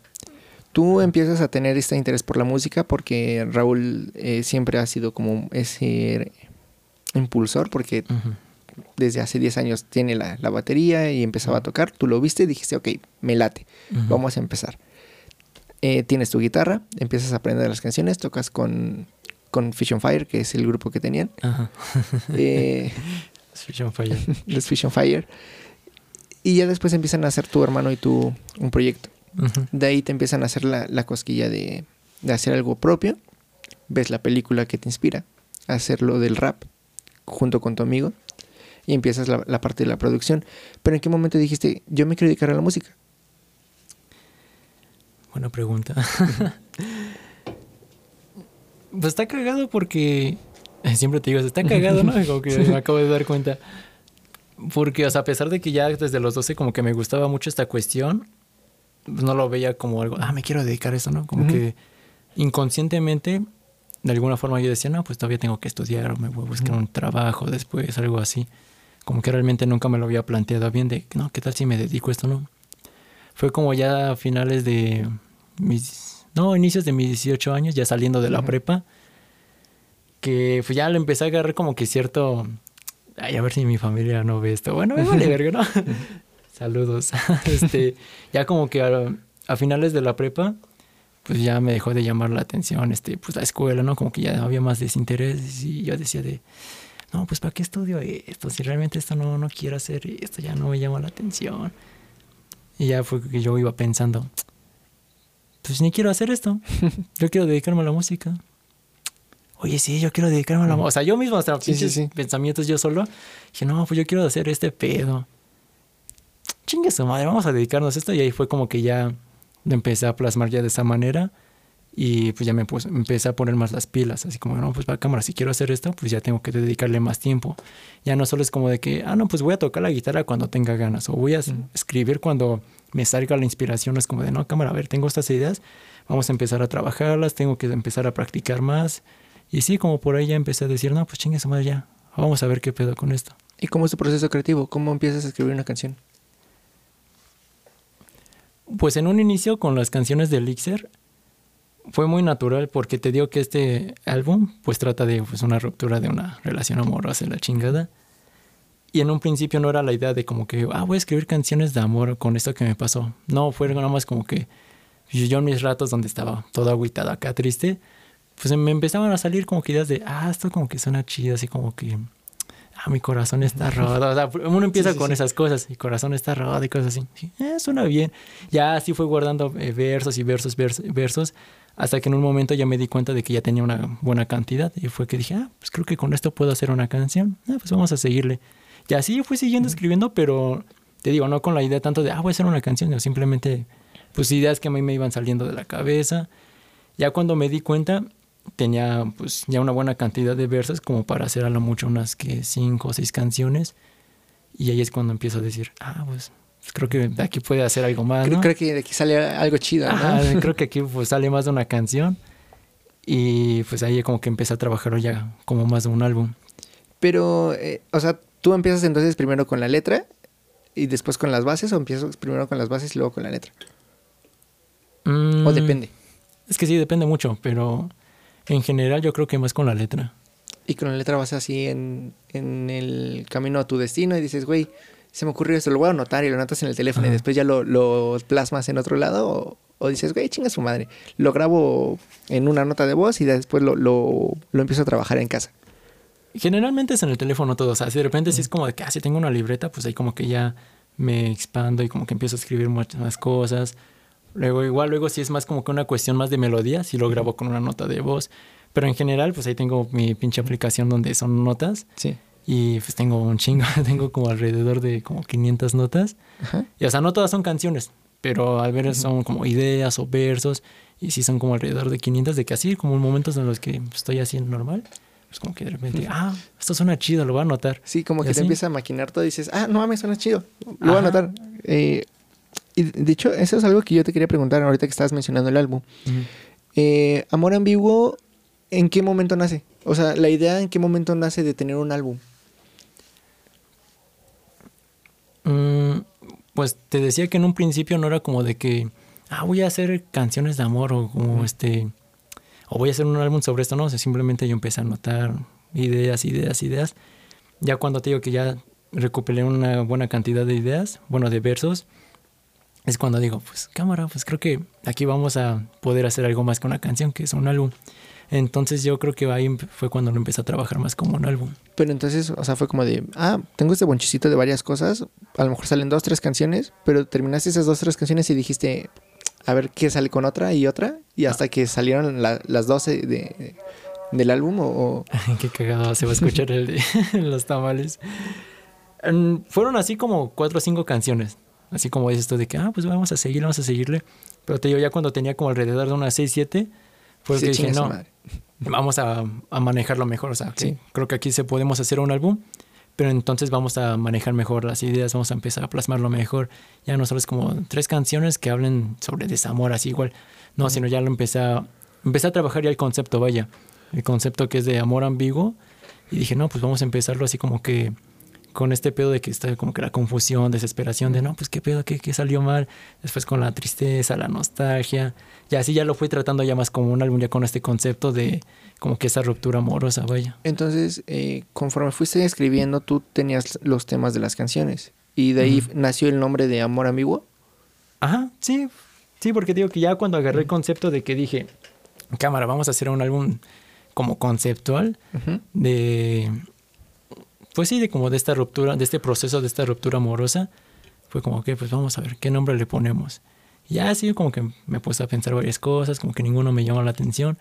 Tú empiezas a tener este interés por la música porque Raúl eh, siempre ha sido como ese impulsor porque. Desde hace 10 años tiene la, la batería y empezaba a tocar. Tú lo viste y dijiste, ok, me late, Ujú. vamos a empezar. Eh, tienes tu guitarra, empiezas a aprender las canciones, tocas con, con Fish on Fire, que es el grupo que tenían. Ajá. Eh, <laughs> Switch on fire. <laughs> los Fish on Fire. Y ya después empiezan a hacer tu hermano y tú un proyecto. Ujú. De ahí te empiezan a hacer la, la cosquilla de, de hacer algo propio. Ves la película que te inspira a hacerlo del rap junto con tu amigo. Y empiezas la, la parte de la producción. Pero ¿en qué momento dijiste, yo me quiero dedicar a la música? Buena pregunta. <laughs> pues está cagado porque <laughs> siempre te digo, está cagado, ¿no? Como que me acabo de dar cuenta. Porque, o sea, a pesar de que ya desde los 12 como que me gustaba mucho esta cuestión, pues no lo veía como algo, ah, me quiero dedicar a eso, ¿no? Como que inconscientemente, de alguna forma yo decía, no, pues todavía tengo que estudiar o me voy a buscar un trabajo después, algo así. Como que realmente nunca me lo había planteado bien de, no, ¿qué tal si me dedico a esto, no? Fue como ya a finales de mis, no, inicios de mis 18 años, ya saliendo de la Ujú. prepa, que pues ya le empecé a agarrar como que cierto, ay, a ver si mi familia no ve esto. Bueno, me vale <laughs> verga, ¿no? Saludos. <laughs> este, ya como que a, a finales de la prepa, pues ya me dejó de llamar la atención, este, pues la escuela, ¿no? Como que ya había más desinterés y yo decía de, no, pues ¿para qué estudio esto? Si realmente esto no, no quiero hacer, esto ya no me llama la atención. Y ya fue que yo iba pensando, pues ni quiero hacer esto, <laughs> yo quiero dedicarme a la música. Oye, sí, yo quiero dedicarme a la música. O sea, yo mismo, hasta Sí, sí, pensamientos yo solo, dije, no, pues yo quiero hacer este pedo. Chingue su madre, vamos a dedicarnos a esto. Y ahí fue como que ya lo empecé a plasmar ya de esa manera. Y pues ya me puse- empecé a poner más las pilas. Así como, no, pues para cámara, si quiero hacer esto, pues ya tengo que dedicarle más tiempo. Ya no solo es como de que, ah, no, pues voy a tocar la guitarra cuando tenga ganas. O voy a Ujú. escribir cuando me salga la inspiración. Es como de, no, cámara, a ver, tengo estas ideas. Vamos a empezar a trabajarlas. Tengo que empezar a practicar más. Y sí, como por ahí ya empecé a decir, no, pues chingue su madre ya. Vamos a ver qué pedo con esto. ¿Y cómo es tu proceso creativo? ¿Cómo empiezas a escribir una canción? Pues en un inicio con las canciones de Elixir fue muy natural porque te digo que este álbum pues trata de pues, una ruptura de una relación amorosa y la chingada. Y en un principio no era la idea de como que, ah, voy a escribir canciones de amor con esto que me pasó. No, fue nada más como que yo en mis ratos donde estaba todo agüitado acá triste, pues me empezaban a salir como que ideas de, ah, esto como que suena chido, así como que, ah, mi corazón está <laughs> roto. O sea, uno empieza Sí, sí, con sí. esas cosas, mi corazón está roto y cosas así. Sí, eh, suena bien. Ya así fue guardando eh, versos y versos, vers- versos, hasta que en un momento ya me di cuenta de que ya tenía una buena cantidad y fue que dije, ah, pues creo que con esto puedo hacer una canción. Ah, pues vamos a seguirle. Y así fui siguiendo escribiendo, pero te digo, no con la idea tanto de, ah, voy a hacer una canción, sino simplemente, pues ideas que a mí me iban saliendo de la cabeza. Ya cuando me di cuenta, tenía pues ya una buena cantidad de versos como para hacer a lo mucho unas que cinco o seis canciones. Y ahí es cuando empiezo a decir, ah, pues, pues, creo que de aquí puede hacer algo más. Creo, ¿no? creo que de aquí sale algo chido, ¿no? Ajá, <laughs> creo que aquí pues sale más de una canción. Y pues ahí como que empecé a trabajar ya como más de un álbum. Pero, eh, o sea, tú empiezas entonces primero con la letra y después con las bases o empiezas primero con las bases y luego con la letra. O Mm, depende. Es que sí, depende mucho, pero en general yo creo que más con la letra. Y con la letra vas así en, en el camino a tu destino y dices, güey, se me ocurrió esto, lo voy a anotar y lo anotas en el teléfono y Ajá. después ya lo, lo plasmas en otro lado o, o dices, güey, chinga su madre, lo grabo en una nota de voz y después lo, lo, lo empiezo a trabajar en casa. Generalmente es en el teléfono todo, o sea, si de repente si es como de que, ah, si tengo una libreta, pues ahí como que ya me expando y como que empiezo a escribir muchas más cosas. Luego igual, luego si es más como que una cuestión más de melodía, si lo grabo con una nota de voz. Pero en general, pues ahí tengo mi pinche aplicación donde son notas Sí. Y pues tengo un chingo, <laughs> tengo como alrededor de como 500 notas. Ajá. Y o sea, no todas son canciones, pero al ver son como ideas o versos y sí son como alrededor de 500 de que así como en momentos en los que estoy haciendo normal, pues como que de repente, ah, esto suena chido, lo voy a anotar. Sí, como ¿Y que te empieza a maquinar todo y dices, ah, no mames, suena chido. Lo voy a Ajá. anotar. Eh, y de hecho, eso es algo que yo te quería preguntar ahorita que estabas mencionando el álbum. Eh, Amor ambiguo, ¿en qué momento nace? O sea, la idea en qué momento nace de tener un álbum. Pues te decía que en un principio no era como de que, ah, voy a hacer canciones de amor o como este, o voy a hacer un álbum sobre esto, no, o sea, simplemente yo empecé a anotar ideas, ideas, ideas. Ya cuando te digo que ya recuperé una buena cantidad de ideas, bueno, de versos, es cuando digo, pues cámara, pues creo que aquí vamos a poder hacer algo más que una canción, que es un álbum. Entonces yo creo que ahí fue cuando lo empecé a trabajar más como un álbum. Pero entonces, o sea, fue como de, ah, tengo este bonchicito de varias cosas, a lo mejor salen dos, tres canciones, pero terminaste esas dos, tres canciones y dijiste, a ver qué sale con otra y otra, y hasta que salieron las 12 de, del álbum o... <laughs> qué cagado se va a escuchar el de <laughs> los tamales. Fueron así como cuatro o cinco canciones. Así como dices esto de que, ah, pues vamos a seguir, vamos a seguirle. Pero te digo, ya cuando tenía como alrededor de unas 6, 7, fue que dije, no, vamos a, manejarlo mejor. O sea, creo que aquí se podemos hacer un álbum, pero entonces vamos a manejar mejor las ideas, vamos a empezar a plasmarlo mejor. Ya no solo es como tres canciones que hablen sobre desamor, así igual. No, sino ya lo empecé a, empecé a trabajar ya el concepto, vaya. El concepto que es de amor ambiguo. Y dije, no, pues vamos a empezarlo así como que con este pedo de que está como que la confusión, desesperación de no, pues qué pedo, qué, qué salió mal. Después con la tristeza, la nostalgia. Y así ya lo fui tratando ya más como un álbum, ya con este concepto de como que esa ruptura amorosa, vaya. Entonces, eh, conforme fuiste escribiendo, tú tenías los temas de las canciones. Y de ahí nació el nombre de Amor Ambiguo. Ajá, sí. Sí, porque digo que ya cuando agarré el concepto de que dije, cámara, vamos a hacer un álbum como conceptual de pues sí, de como de esta ruptura, de este proceso de esta ruptura amorosa, fue como que, pues vamos a ver qué nombre le ponemos. Y ya así como que me puse a pensar varias cosas, como que ninguno me llamó la atención.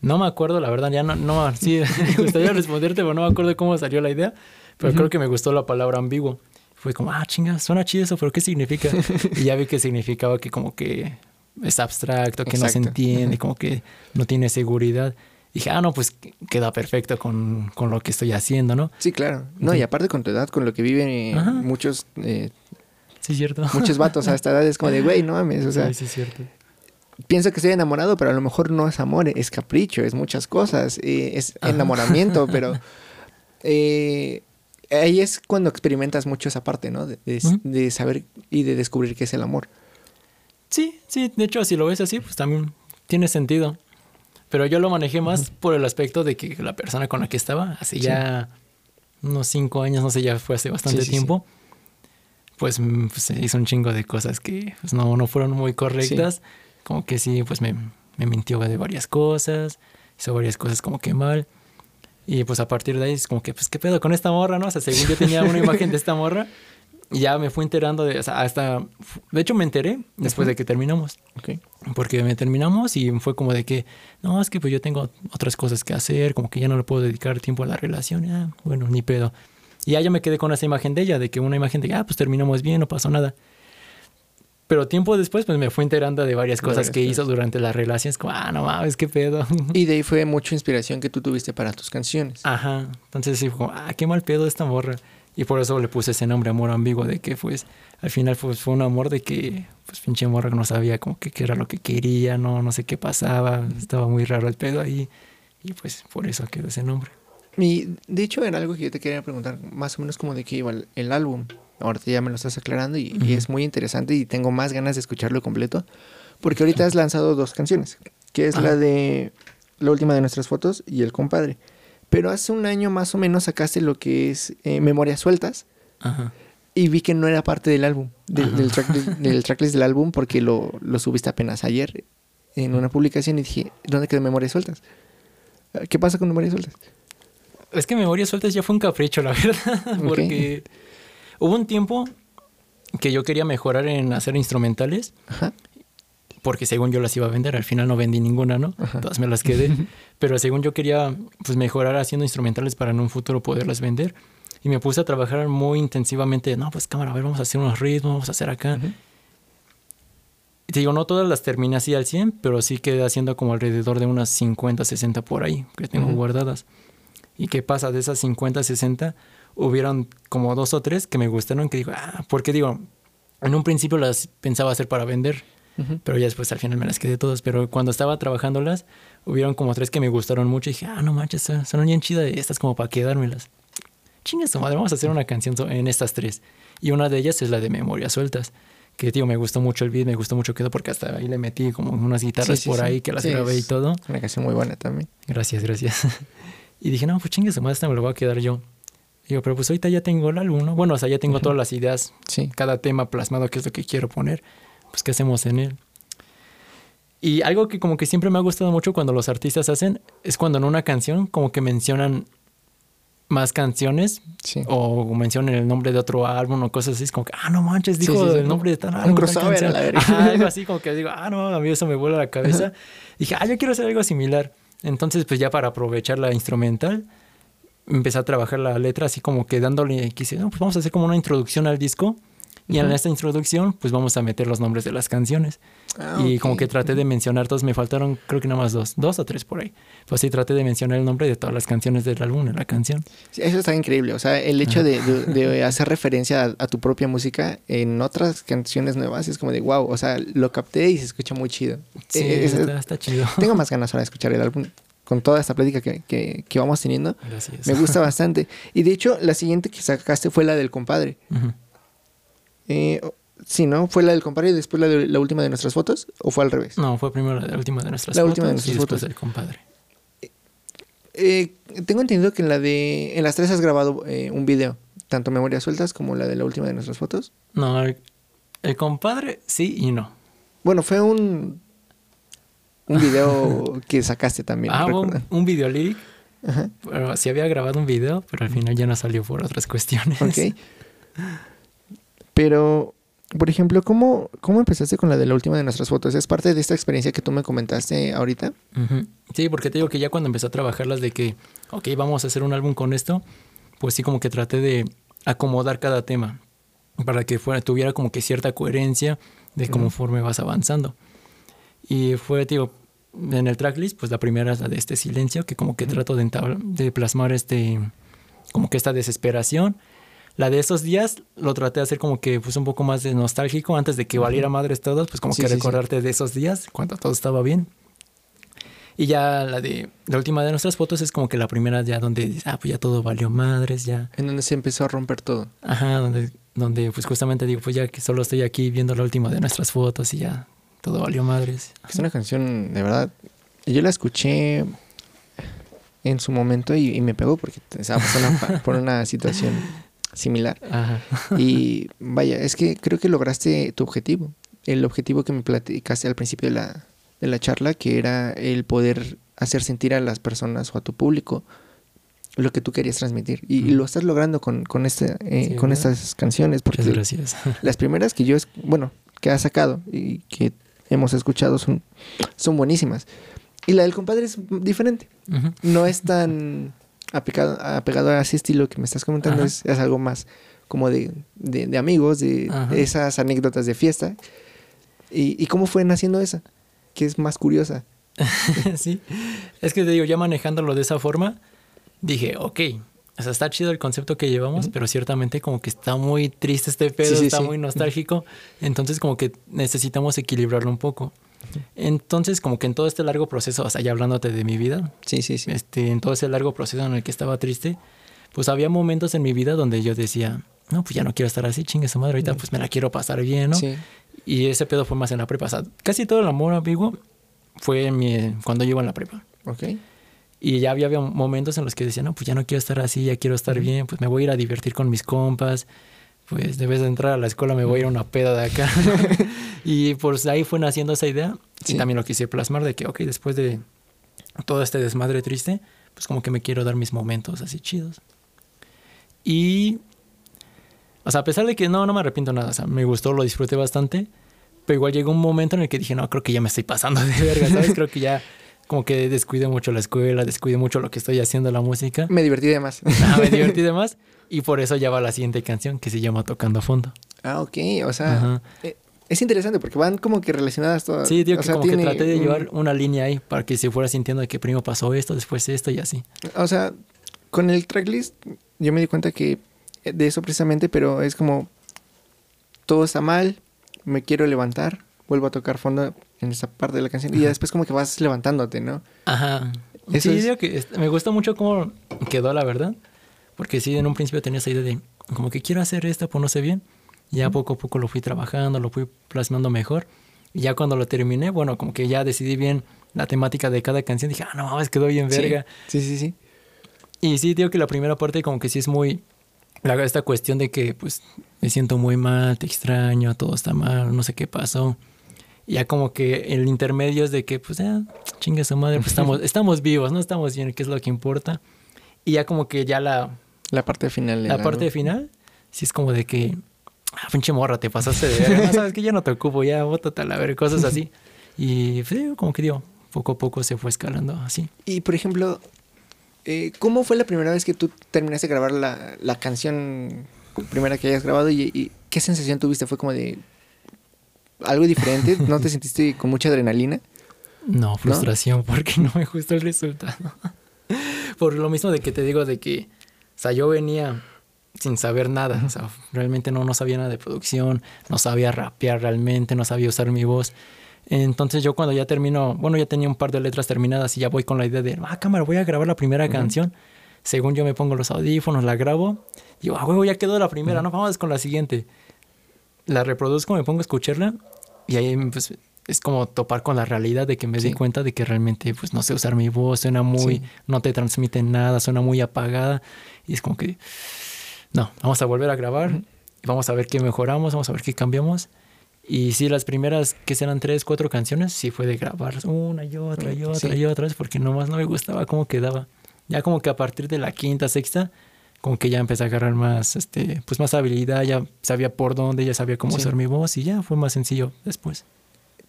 No me acuerdo, la verdad, ya no, no, <laughs> sí, me <laughs> gustaría responderte, pero no me acuerdo cómo salió la idea, pero creo que me gustó la palabra ambiguo. Fue como, ah, chinga, suena chido eso, pero ¿qué significa? <laughs> y ya vi que significaba que como que es abstracto, que no se entiende, como que no tiene seguridad dije, ah, no, pues queda perfecto con, lo que estoy haciendo, ¿no? Sí, claro. No, y aparte con tu edad, con lo que viven eh, muchos... Eh, sí, cierto. Muchos vatos a esta edad es como de, güey, no mames, o sea... Sí, sí, es cierto. Pienso que estoy enamorado, pero a lo mejor no es amor, es capricho, es muchas cosas, eh, es enamoramiento, pero... <laughs> ahí es cuando experimentas mucho esa parte, ¿no? De, de saber y de descubrir qué es el amor. Sí, sí, de hecho, si lo ves así, pues también tiene sentido. Pero yo lo manejé más por el aspecto de que la persona con la que estaba, hace ya unos cinco años, no sé, ya fue hace bastante tiempo, pues, mm, pues, se hizo un chingo de cosas que pues, no, no fueron muy correctas. Como que sí, pues me, me mintió de varias cosas, hizo varias cosas como que mal. Y pues a partir de ahí es como que, pues, ¿qué pedo con esta morra, no? O sea, según yo tenía una imagen de esta morra, <laughs> y ya me fui enterando de, o sea, hasta, de hecho me enteré después de que terminamos. Porque me terminamos y fue como de que, no, es que pues yo tengo otras cosas que hacer, como que ya no le puedo dedicar tiempo a la relación, ya, bueno, ni pedo. Y ya yo me quedé con esa imagen de ella, de que una imagen de, ah, pues terminamos bien, no pasó nada. Pero tiempo después, pues me fui enterando de varias cosas que hizo durante las relaciones, como, ah, no mames, qué pedo. <laughs> Y de ahí fue mucha inspiración que tú tuviste para tus canciones. Ajá. Entonces sí, como, ah, qué mal pedo esta morra. Y por eso le puse ese nombre, amor ambiguo, de que pues al final pues, fue un amor de que pues pinche morra no sabía como que qué era lo que quería, no, no sé qué pasaba, estaba muy raro el pedo ahí y pues por eso quedó ese nombre. Y de hecho era algo que yo te quería preguntar, más o menos como de qué iba el, álbum. Ahorita ya me lo estás aclarando y, es muy interesante y tengo más ganas de escucharlo completo. Porque ahorita has lanzado dos canciones, que es la de la última de nuestras fotos y El compadre. Pero hace un año más o menos sacaste lo que es eh, Memorias Sueltas. Ajá. Y vi que no era parte del álbum, del, track, <laughs> del, tracklist del álbum, porque lo, lo, subiste apenas ayer en una publicación y dije, ¿dónde quedó Memorias Sueltas? ¿Qué pasa con Memorias Sueltas? Es que Memorias Sueltas ya fue un capricho, la <laughs> verdad, porque hubo un tiempo que yo quería mejorar en hacer instrumentales. Ajá porque según yo las iba a vender, al final no vendí ninguna, ¿no? Todas me las quedé, <laughs> pero según yo quería pues mejorar haciendo instrumentales para en un futuro poderlas vender y me puse a trabajar muy intensivamente, no, pues cámara, a ver, vamos a hacer unos ritmos, vamos a hacer acá. Y te digo, no todas las terminé así al 100, pero sí quedé haciendo como alrededor de unas 50, 60 por ahí que tengo guardadas. ¿Y qué pasa? De esas 50, 60, hubieron como dos o tres que me gustaron, que digo, ah, porque digo, en un principio las pensaba hacer para vender. Pero ya después al final me las quedé todas. Pero cuando estaba trabajándolas, hubieron como tres que me gustaron mucho. Y dije, ah, no manches, son bien chidas estas como para quedármelas. chinga su madre, vamos a hacer una canción en estas tres. Y una de ellas es la de Memorias Sueltas. Que, tío, me gustó mucho el beat, me gustó mucho quedó porque hasta ahí le metí como unas guitarras por ahí que las grabé y todo. Una canción muy buena también. Gracias, gracias. <laughs> y dije, no, pues chingue su madre, esta me lo voy a quedar yo. Digo, pero pues ahorita ya tengo el álbum, ¿no? Bueno, o sea, ya tengo todas las ideas, sí. cada tema plasmado, que es lo que quiero poner. Pues, ¿qué hacemos en él? Y algo que como que siempre me ha gustado mucho cuando los artistas hacen es cuando en una canción como que mencionan más canciones o mencionan el nombre de otro álbum o cosas así, es como que, ah, no manches, dijo el nombre de tal álbum. algo <laughs> así como que digo, ah, no, a mí eso me vuela la cabeza. Dije, ah, yo quiero hacer algo similar. Entonces, pues ya para aprovechar la instrumental, empecé a trabajar la letra así como que dándole, quise, no, pues vamos a hacer como una introducción al disco y en esta introducción, pues vamos a meter los nombres de las canciones. Ah, y como que traté de mencionar todos, me faltaron creo que nada más dos, dos o tres por ahí. Pues sí, traté de mencionar el nombre de todas las canciones del álbum en la canción. eso está increíble, o sea, el hecho de, hacer referencia a, tu propia música en otras canciones nuevas es como de wow, o sea, lo capté y se escucha muy chido. Sí, eh, está, chido. Tengo más ganas ahora de escuchar el álbum con toda esta plática que, que, vamos teniendo. Gracias. Me gusta bastante. Y de hecho, la siguiente que sacaste fue la del compadre. Eh, sí, ¿no? ¿Fue la del compadre y después la, de, la última de nuestras fotos? ¿O fue al revés? No, fue primero la última de nuestras fotos. La última de nuestras y después del compadre. Eh, tengo entendido que en la de. En las tres has grabado eh, un video. Tanto Memorias Sueltas como la de la última de nuestras fotos. No, el, compadre sí y no. Bueno, fue un. Un video <laughs> que sacaste también. Ah, un, un, video lyric. Ajá. Pero sí había grabado un video, pero al final ya no salió por otras cuestiones. Ok. <laughs> Pero, por ejemplo, ¿cómo, ¿cómo empezaste con la de la última de nuestras fotos? ¿Es parte de esta experiencia que tú me comentaste ahorita? Sí, porque te digo que ya cuando empecé a trabajarlas de que, ok, vamos a hacer un álbum con esto, pues sí como que traté de acomodar cada tema para que fuera, tuviera como que cierta coherencia de conforme vas avanzando. Y fue, digo, en el tracklist, pues la primera es la de este silencio, que como que trato de, de plasmar este, como que esta desesperación la de esos días lo traté de hacer como que pues un poco más de nostálgico antes de que valiera madres todos, pues como que recordarte de esos días cuando todo estaba bien. Y ya la de la última de nuestras fotos es como que la primera ya donde ah, pues ya todo valió madres, ya. En donde se empezó a romper todo. Ajá, donde, donde pues justamente digo, pues ya que solo estoy aquí viendo la última de nuestras fotos y ya todo valió madres. Es una canción, de verdad, yo la escuché en su momento y, me pegó porque estaba pasando <laughs> por una situación similar. Y <laughs> vaya, es que creo que lograste tu objetivo. El objetivo que me platicaste al principio de la, de la charla, que era el poder hacer sentir a las personas o a tu público lo que tú querías transmitir. Y, lo estás logrando con, con, este, eh, con estas canciones. Porque gracias. <laughs> Las primeras que yo, bueno, que has sacado y que hemos escuchado son, son buenísimas. Y la del compadre es diferente. No es tan apegado, a ese estilo que me estás comentando, es, algo más como de, de, amigos, de, esas anécdotas de fiesta. ¿Y, cómo fue naciendo esa? Que es más curiosa. <laughs> sí, es que te digo, ya manejándolo de esa forma, dije, ok, o sea, está chido el concepto que llevamos, pero ciertamente como que está muy triste este pedo, está muy nostálgico, entonces como que necesitamos equilibrarlo un poco. Entonces, como que en todo este largo proceso, o sea, ya hablándote de mi vida, sí, sí, sí. Este, en todo ese largo proceso en el que estaba triste, pues había momentos en mi vida donde yo decía, no, pues ya no quiero estar así, chingue su madre, ahorita pues me la quiero pasar bien, ¿no? Sí. Y ese pedo fue más en la prepa. O sea, casi todo el amor amigo fue mi, cuando yo iba en la prepa. Ok. Y ya había, momentos en los que decía, no, pues ya no quiero estar así, ya quiero estar bien, pues me voy a ir a divertir con mis compas, pues debes de entrar a la escuela, me voy a ir a una peda de acá. <laughs> <laughs> y pues ahí fue naciendo esa idea. Y también lo quise plasmar de que, ok, después de todo este desmadre triste, pues como que me quiero dar mis momentos así chidos. Y, o sea, a pesar de que no, no me arrepiento nada, o sea, me gustó, lo disfruté bastante, pero igual llegó un momento en el que dije, no, creo que ya me estoy pasando de verga, ¿sabes? <laughs> creo que ya como que descuidé mucho la escuela, descuidé mucho lo que estoy haciendo la música. Me divertí de más. Ah, me divertí de más. Y por eso ya va la siguiente canción que se llama Tocando a Fondo. Ah, ok. O sea, eh, es interesante porque van como que relacionadas todas. Sí, digo que como que traté de llevar una línea ahí para que se fuera sintiendo de que primero pasó esto, después esto y así. O sea, con el tracklist yo me di cuenta que eh, de eso precisamente, pero es como todo está mal, me quiero levantar, vuelvo a tocar fondo en esa parte de la canción y después como que vas levantándote, ¿no? Ajá. sí, digo que me gusta mucho cómo quedó la verdad. Porque sí, en un principio tenía esa idea de como que quiero hacer esto, pues no sé bien. Ya poco a poco lo fui trabajando, lo fui plasmando mejor. Y ya cuando lo terminé, bueno, como que ya decidí bien la temática de cada canción. Dije, ah, no mames, quedó bien verga. Sí, sí, sí. Y sí, digo que la primera parte como que sí es muy... La, esta cuestión de que pues me siento muy mal, te extraño, todo está mal, no sé qué pasó. Y ya como que el intermedio es de que pues ya, chinga su madre, pues <laughs> estamos, estamos vivos, ¿no? Estamos bien, que es lo que importa. Y ya como que ya la... La parte final. La parte final, sí es como de que, ah, pinche morra, te pasaste de ver, sabes que ya no te ocupo, ya bótate a la ver, cosas así. Y pues, como que digo, poco a poco se fue escalando así. Y por ejemplo, eh, ¿cómo fue la primera vez que tú terminaste de grabar la, la canción primera que hayas grabado y, qué sensación tuviste? ¿Fue como de algo diferente? ¿No te <laughs> sentiste con mucha adrenalina? No, frustración porque no me gustó el resultado. <laughs> Por lo mismo de que te digo de que, o sea, yo venía sin saber nada, o sea, realmente no, no sabía nada de producción, no sabía rapear realmente, no sabía usar mi voz. Entonces yo cuando ya termino, bueno, ya tenía un par de letras terminadas y ya voy con la idea de, ah, cámara, voy a grabar la primera canción. Según yo me pongo los audífonos, la grabo. Digo, ah, huevo, ya quedó la primera, no, vamos con la siguiente. La reproduzco, me pongo a escucharla y ahí pues, es como topar con la realidad de que me di cuenta de que realmente pues no sé usar mi voz, suena muy, no te transmite nada, suena muy apagada. Y es como que, no, vamos a volver a grabar, vamos a ver qué mejoramos, vamos a ver qué cambiamos. Y sí, las primeras que serán tres, cuatro canciones, sí fue de grabar una y otra y otra y otra vez porque nomás no me gustaba cómo quedaba. Ya como que a partir de la quinta, sexta, como que ya empecé a agarrar más, este, pues más habilidad, ya sabía por dónde, ya sabía cómo hacer mi voz y ya fue más sencillo después.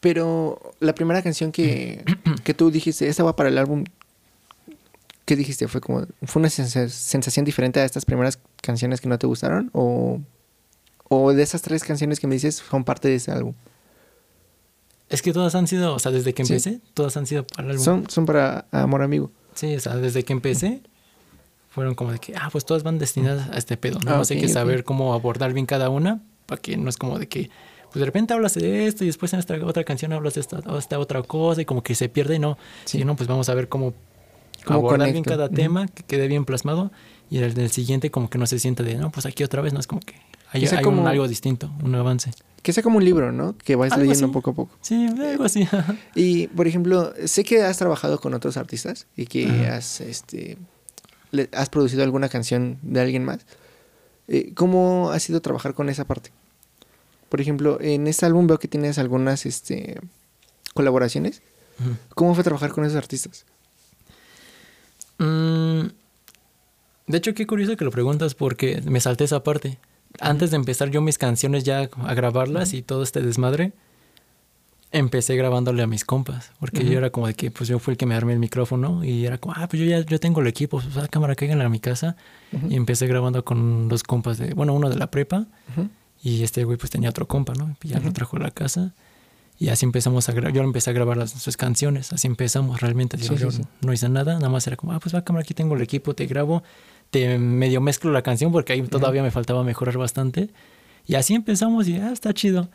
Pero la primera canción que, <clears throat> que tú dijiste, esta va para el álbum, ¿qué dijiste? ¿Fue como, fue una sensación diferente a estas primeras canciones que no te gustaron? ¿O ¿O de esas tres canciones que me dices son parte de ese álbum? Es que todas han sido, o sea, desde que empecé, todas han sido para el álbum. Son, son para Amor Amigo. Sí, o sea, desde que empecé, fueron como de que, ah, pues todas van destinadas a este pedo. No, ah, hay que saber cómo abordar bien cada una, para que no es como de que, pues de repente hablas de esto y después en esta otra canción hablas de esta, esta otra cosa y como que se pierde y no. Sí, no, pues vamos a ver cómo, abordar bien cada tema, que quede bien plasmado y el del siguiente como que no se sienta de, no, pues aquí otra vez, no es como que hay, como, algo distinto, un avance. Que sea como un libro, ¿no? Que vas leyendo poco a poco. Sí, algo así. y, por ejemplo, sé que has trabajado con otros artistas y que has, este, has producido alguna canción de alguien más. Eh, ¿Cómo ha sido trabajar con esa parte? Por ejemplo, en este álbum veo que tienes algunas este, colaboraciones. ¿Cómo fue trabajar con esos artistas? Mm, de hecho, qué curioso que lo preguntas porque me salté esa parte. Antes de empezar yo mis canciones ya a grabarlas y todo este desmadre, empecé grabándole a mis compas, porque yo era como de que pues yo fui el que me armé el micrófono y era como, ah, pues yo ya yo tengo el equipo, pues la cámara cáiganle a mi casa y empecé grabando con dos compas de, bueno, uno de la prepa y este güey pues tenía otro compa, ¿no? Y ya lo trajo a la casa. Y así empezamos a grabar, yo empecé a grabar las, sus canciones, así empezamos realmente. yo no hice nada, nada más era como, ah, pues va cámara, aquí tengo el equipo, te grabo te medio mezclo la canción porque ahí todavía me faltaba mejorar bastante. Y así empezamos y ah, está chido.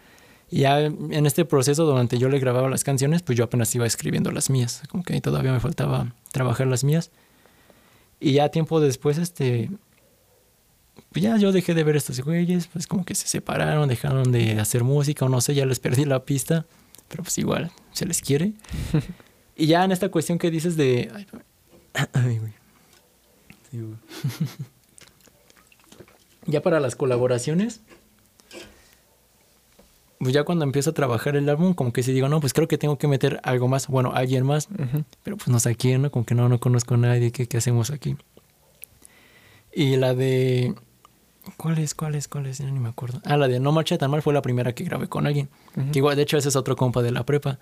Y ya en este proceso, durante yo le grababa las canciones, pues yo apenas iba escribiendo las mías. Como que ahí todavía me faltaba trabajar las mías. Y ya tiempo después, este. Pues ya yo dejé de ver estos güeyes, pues como que se separaron, dejaron de hacer música o no sé, ya les perdí la pista. Pero pues igual, se les quiere. <laughs> y ya en esta cuestión que dices de. Ay, <clears throat> güey. <laughs> ya para las colaboraciones, pues ya cuando empiezo a trabajar el álbum, como que si digo, no, pues creo que tengo que meter algo más, bueno, alguien más, pero pues no sé quién, ¿no? Como que no, no conozco a nadie, ¿qué, ¿qué, hacemos aquí? Y la de... ¿Cuál es? ¿Cuál es? ¿Cuál es? ni me acuerdo. Ah, la de No Marcha Tan Mal fue la primera que grabé con alguien. Que igual, de hecho, ese es otro compa de la prepa.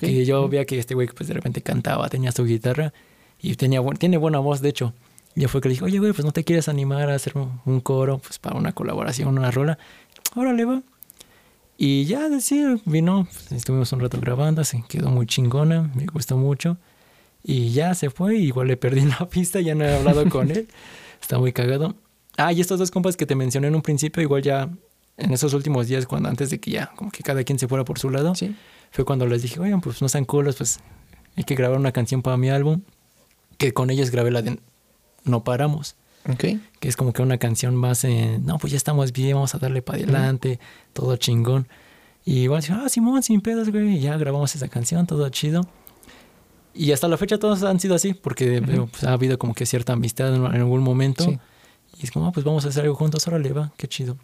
Y yo veía que este güey, pues de repente cantaba, tenía su guitarra y tenía, tiene buena voz, de hecho. Ya fue que le dije, oye, güey, pues no te quieres animar a hacer un, coro, pues para una colaboración, una rola. Órale, va. Y ya, decía, vino, pues, estuvimos un rato grabando, se quedó muy chingona, me gustó mucho. Y ya se fue, igual le perdí <laughs> la pista, ya no he hablado con <laughs> él. Está muy cagado. Ah, y estos dos compas que te mencioné en un principio, igual ya en esos últimos días, cuando antes de que ya, como que cada quien se fuera por su lado, fue cuando les dije, oigan, pues no sean culos, pues hay que grabar una canción para mi álbum. Que con ellos grabé la de no paramos. Ok. que es como que una canción más en, no, pues ya estamos bien, vamos a darle para adelante, todo chingón. Y igual, ah, Simón, sin pedos, güey, y ya grabamos esa canción, todo chido. Y hasta la fecha todos han sido así, porque Ujú. pues, ha habido como que cierta amistad en, en algún momento. Sí. Y es como, ah, pues vamos a hacer algo juntos, órale, va, qué chido.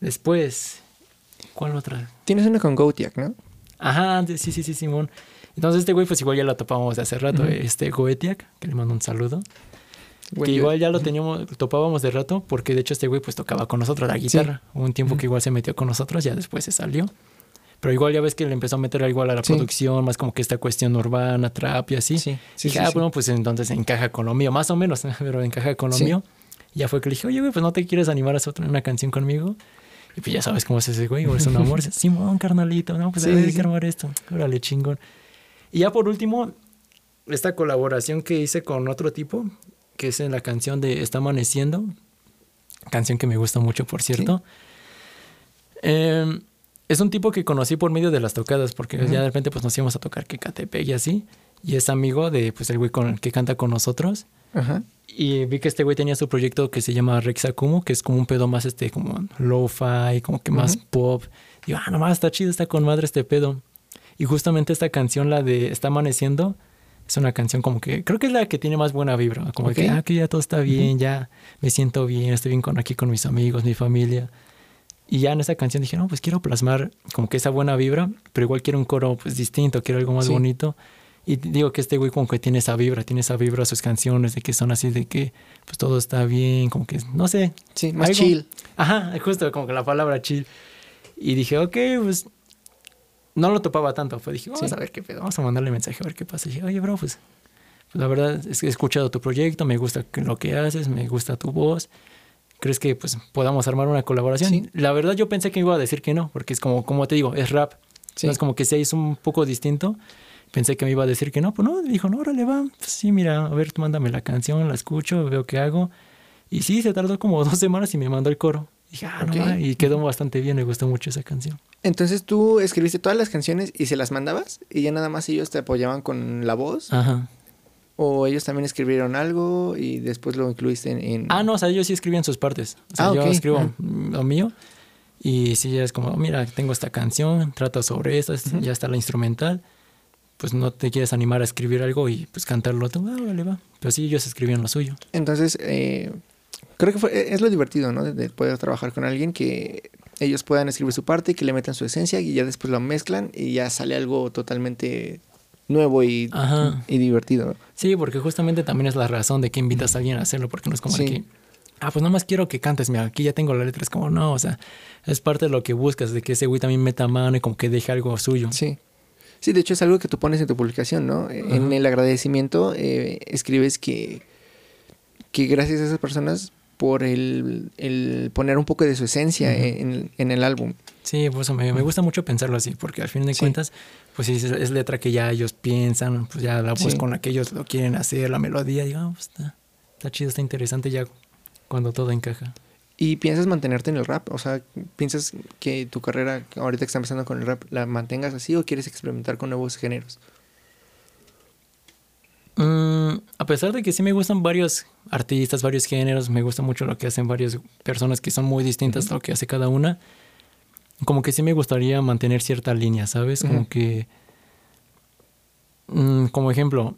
Después, ¿cuál otra? Tienes una con Gotiak, ¿no? Ajá, sí, sí, sí, Simón. Entonces este güey, pues igual ya lo topábamos de hace rato, Ujú. este Goetiak, que le mando un saludo. Güey, que yo- igual ya lo teníamos, topábamos de rato, porque de hecho este güey pues tocaba con nosotros la guitarra. Hubo un tiempo Ujú. que igual se metió con nosotros, ya después se salió. Pero igual ya ves que le empezó a meter igual a la Sí. producción, más como que esta cuestión urbana, trap y así. Sí, sí, dije, sí, ah, sí. bueno, pues entonces encaja con lo mío, más o menos, <laughs> pero encaja con lo Sí. mío. Y ya fue que le dije, oye, güey, pues no te quieres animar a hacer una canción conmigo. Y pues ya sabes cómo es ese güey, o es un amor. <laughs> Simón, carnalito, no, pues Sí, ver, sí, hay que sí. armar esto. Órale, chingón. Y ya por último, esta colaboración que hice con otro tipo, que es en la canción de Está Amaneciendo, canción que me gusta mucho, por cierto. Eh, es un tipo que conocí por medio de las tocadas, porque ya de repente pues nos íbamos a tocar que Catepec y así. Y es amigo de pues el güey con el que canta con nosotros. Ajá. Y vi que este güey tenía su proyecto que se llama Rex Akumu, que es como un pedo más este, como lo-fi, como que más Ujú. pop. Digo, ah, nomás está chido, está con madre este pedo. Y justamente esta canción, la de Está Amaneciendo, es una canción como que, creo que es la que tiene más buena vibra. Como que, Ok. ah, que ya todo está bien, ya me siento bien, estoy bien con aquí con mis amigos, mi familia. Y ya en esa canción dije, no, pues quiero plasmar como que esa buena vibra, pero igual quiero un coro pues distinto, quiero algo más Sí. bonito. Y digo que este güey como que tiene esa vibra, tiene esa vibra a sus canciones, de que son así de que pues todo está bien, como que, no sé. Sí, más Algo- chill. Ajá, justo como que la palabra chill. Y dije, ok, pues no lo topaba tanto. Pues dije, vamos Sí. a ver qué pedo, vamos a mandarle mensaje a ver qué pasa. Y dije, oye, bro, pues, pues, la verdad es que he escuchado tu proyecto, me gusta lo que haces, me gusta tu voz. ¿Crees que pues podamos armar una colaboración? Sí. La verdad yo pensé que iba a decir que no, porque es como, como te digo, es rap. Sí. Entonces como que se hizo un poco distinto. Pensé que me iba a decir que no, pues no, dijo, no, órale, va. Pues sí, mira, a ver, tú mándame la canción, la escucho, veo qué hago. Y sí, se tardó como <laughs> dos semanas y me mandó el coro. Dije, ah, Ok. no, va", y quedó bastante bien, me gustó mucho esa canción. Entonces tú escribiste todas las canciones y se las mandabas y ya nada más ellos te apoyaban con la voz Ajá. o ellos también escribieron algo y después lo incluiste en... en- Ah, no, o sea, ellos sí escribían sus partes. O sea, Ah, yo ok. escribo Ah. lo mío. Y sí, ya es como, mira, tengo esta canción, trata sobre esto, es- Ujú. ya está la instrumental. Pues no te quieres animar a escribir algo y pues cantarlo tú, ah, vale, va. Pero sí, ellos escribían lo suyo. Entonces, eh, creo que fue- es lo divertido, ¿no? De, de poder trabajar con alguien que ellos puedan escribir su parte, que le metan su esencia y ya después lo mezclan y ya sale algo totalmente nuevo y, Ajá. y divertido. Sí, porque justamente también es la razón de que invitas a alguien a hacerlo, porque no es como Sí. que, ah, pues nomás quiero que cantes, mira, aquí ya tengo la letra, es como, no, o sea, es parte de lo que buscas, de que ese güey también meta mano y como que deje algo suyo. Sí. Sí, de hecho es algo que tú pones en tu publicación, ¿no? Eh, En el agradecimiento eh, escribes que, que gracias a esas personas por el, el poner un poco de su esencia Ujú. en, en el álbum. Sí, pues me, me gusta mucho pensarlo así, porque al fin de Sí. cuentas, pues es, es letra que ya ellos piensan, pues ya la voz Sí. con la que ellos lo quieren hacer, la melodía, digo, ah, pues está, está chido, está interesante ya cuando todo encaja. ¿Y piensas mantenerte en el rap? O sea, ¿piensas que tu carrera, ahorita que está empezando con el rap, la mantengas así o quieres experimentar con nuevos géneros? Mm, a pesar de que sí me gustan varios artistas, varios géneros, me gusta mucho lo que hacen varias personas que son muy distintas a lo que hace cada una, como que sí me gustaría mantener cierta línea, ¿sabes? Como que, mm, como ejemplo,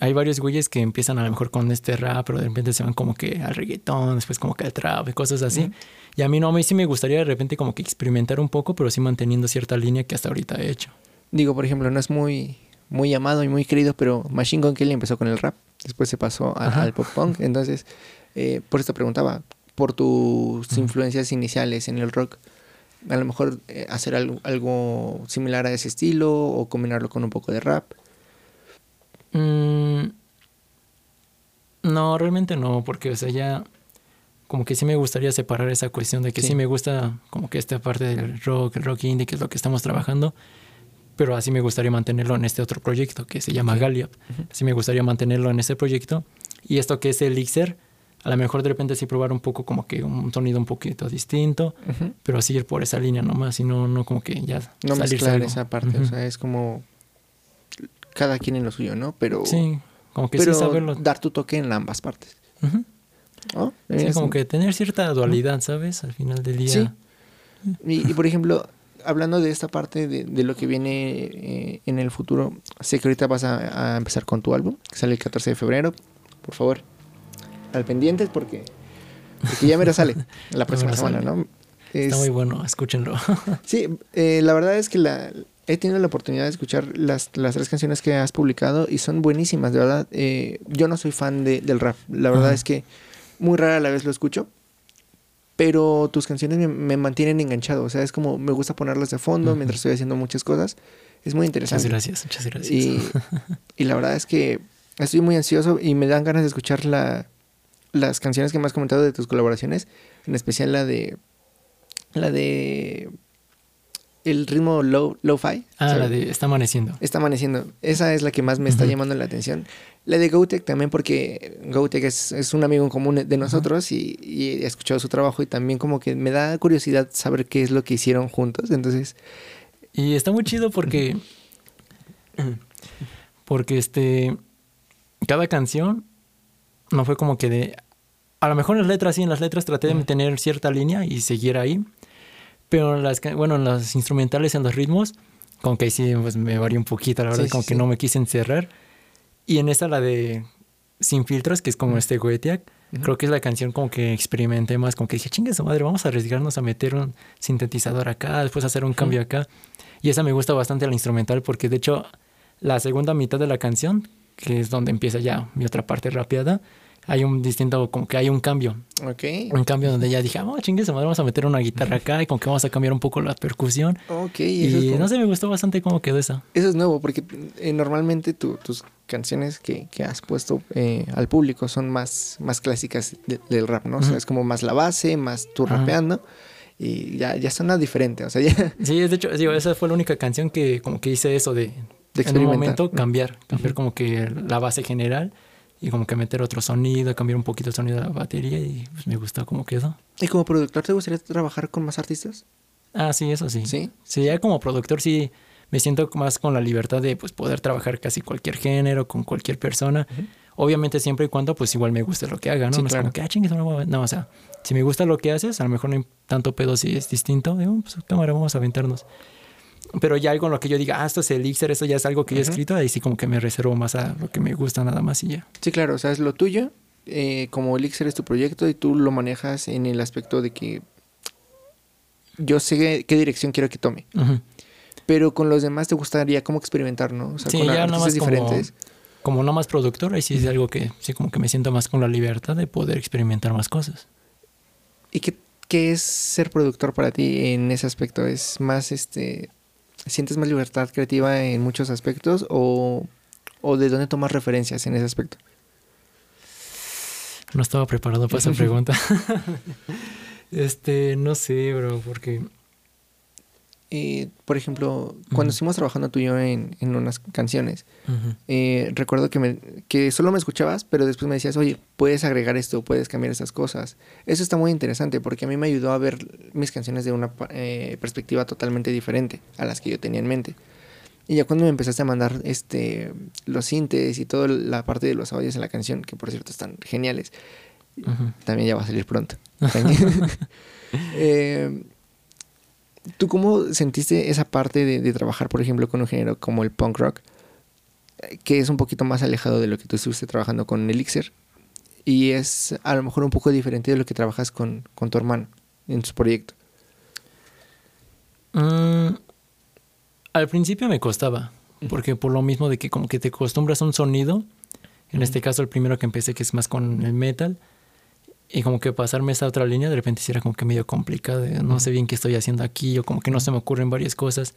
hay varios güeyes que empiezan a lo mejor con este rap, pero de repente se van como que al reggaetón, después como que al trap y cosas así. Y a mí no, a mí sí me gustaría de repente como que experimentar un poco, pero sí manteniendo cierta línea que hasta ahorita he hecho. Digo, por ejemplo, no es muy, muy amado y muy querido, pero Machine Gun Kelly empezó con el rap, después se pasó al pop punk, entonces, eh, por eso te preguntaba, por tus influencias iniciales en el rock, a lo mejor eh, hacer algo, algo similar a ese estilo o combinarlo con un poco de rap. Mm, no, realmente no, porque, o sea, ya como que sí me gustaría separar esa cuestión de que sí, Sí. me gusta como que esta parte del rock, el rock indie, que es lo que estamos trabajando, pero así me gustaría mantenerlo en este otro proyecto que se llama. Ujú. Así me gustaría mantenerlo en ese proyecto. Y esto que es Elixir, a lo mejor de repente sí probar un poco como que un sonido un poquito distinto, Ujú. pero así ir por esa línea nomás y no, no como que ya No algo. esa parte, o sea, es como cada quien en lo suyo, ¿no? Pero, Sí, como que pero sí saberlo. dar tu toque en ambas partes. Oh, Sí, como que tener cierta dualidad, ¿sabes? Al final del día. Sí. Y, y, por ejemplo, hablando de esta parte de, de lo que viene eh, en el futuro, sé que ahorita vas a, a empezar con tu álbum, que sale el 14 de febrero. Por favor, al pendientes porque, porque ya mero sale <laughs> la próxima semana, sale. ¿no? Está Es- muy bueno, escúchenlo. Sí, eh, la verdad es que la, he tenido la oportunidad de escuchar las, las tres canciones que has publicado y son buenísimas, de verdad. Eh, yo no soy fan de- del rap, la verdad es que muy rara la vez lo escucho, pero tus canciones me, me mantienen enganchado, o sea, es como me gusta ponerlas de fondo mientras estoy haciendo muchas cosas, es muy Muchas interesante. gracias, muchas gracias. Y, <laughs> y la verdad es que estoy muy ansioso y me dan ganas de escuchar la, las canciones que me has comentado de tus colaboraciones, en especial la de la de el ritmo low lo-fi. ah, ¿sabes? la de Está amaneciendo. Está amaneciendo. Esa es la que más me está llamando la atención. La de GoTech también porque GoTech es, es un amigo en común de nosotros y, y he escuchado su trabajo y también como que me da curiosidad saber qué es lo que hicieron juntos. Entonces, Y está muy chido porque. <clears throat> Porque este. Cada canción no fue como que de. A lo mejor en las letras sí, en las letras traté de tener cierta línea y seguir ahí. Pero en las, bueno, en las instrumentales, en los ritmos, como que ahí sí pues, me varió un poquito, la verdad, Sí, como sí, que no me quise encerrar. Y en esta, la de Sin Filtros, que es como Ujú. este Goetiak, Ujú. creo que es la canción como que experimenté más, como que dije, chingue su madre, vamos a arriesgarnos a meter un sintetizador acá, después hacer un cambio acá. Y esa me gusta bastante la instrumental porque de hecho la segunda mitad de la canción, que es donde empieza ya mi otra parte rapeada, hay un distinto, como que hay un cambio. ok. Un cambio donde ya dije, ah, chingue madre, vamos a meter una guitarra acá y como que vamos a cambiar un poco la percusión. Ok, eso es Y como- no sé, me gustó bastante cómo quedó esa. Eso es nuevo porque eh, normalmente tu- tus canciones que, que has puesto eh, al público son más, más clásicas de- del rap, ¿no? O sea, es como más la base, más tú rapeando y ya, ya suena diferente, o sea, ya <laughs> Sí, de hecho, digo, esa fue la única canción que como que hice eso de, de en un momento cambiar, cambiar como que la base general y como que meter otro sonido, cambiar un poquito el sonido de la batería y pues me gustó cómo quedó. ¿Y como productor te gustaría trabajar con más artistas? Ah, sí, eso sí. Sí. Sí, ya como productor sí me siento más con la libertad de pues poder trabajar casi cualquier género, con cualquier persona. Obviamente siempre y cuando pues igual me guste lo que haga, ¿no? Sí, no es como que, ah, chingues, no, voy a-". no, o sea, si me gusta lo que haces, a lo mejor no hay tanto pedo si es distinto, digo, pues cámara, vamos a aventarnos. Pero ya algo en lo que yo diga, ah, esto es Elixir, esto ya es algo que yo he escrito, ahí sí como que me reservo más a lo que me gusta nada más y ya. Sí, claro, o sea, es lo tuyo, eh, como Elixir es tu proyecto y tú lo manejas en el aspecto de que yo sé qué dirección quiero que tome, pero con los demás te gustaría como experimentar, ¿no? O sea, Sí, con ya nada artistas más como- diferentes. Como no más productor, ahí sí es algo que sí como que me siento más con la libertad de poder experimentar más cosas. ¿Y qué, qué es ser productor para ti en ese aspecto? ¿Es más, este, sientes más libertad creativa en muchos aspectos o, o de dónde tomas referencias en ese aspecto? No estaba preparado para esa <laughs> pregunta. <laughs> este, no sé, bro, porque... Eh, por ejemplo, cuando Ujú. estuvimos trabajando tú y yo en, en unas canciones, Ujú. eh, recuerdo que, me, que solo me escuchabas, pero después me decías, oye, puedes agregar esto, puedes cambiar estas cosas. Eso está muy interesante porque a mí me ayudó a ver mis canciones de una eh, perspectiva totalmente diferente a las que yo tenía en mente. Y ya cuando me empezaste a mandar este, los sintes y toda la parte de los audios en la canción, que por cierto están geniales, Ujú. también ya va a salir pronto. <laughs> <laughs> Eh, ¿Tú cómo sentiste esa parte de, de trabajar, por ejemplo, con un género como el punk rock, eh, que es un poquito más alejado de lo que tú estuviste trabajando con Elixir? Y es a lo mejor un poco diferente de lo que trabajas con, con tu hermano en su proyecto. Mm, al principio me costaba, porque por lo mismo de que como que te acostumbras a un sonido, en este caso el primero que empecé que es más con el metal, y como que pasarme esa otra línea de repente sí era como que medio complicado, de no sé bien qué estoy haciendo aquí, o como que no se me ocurren varias cosas.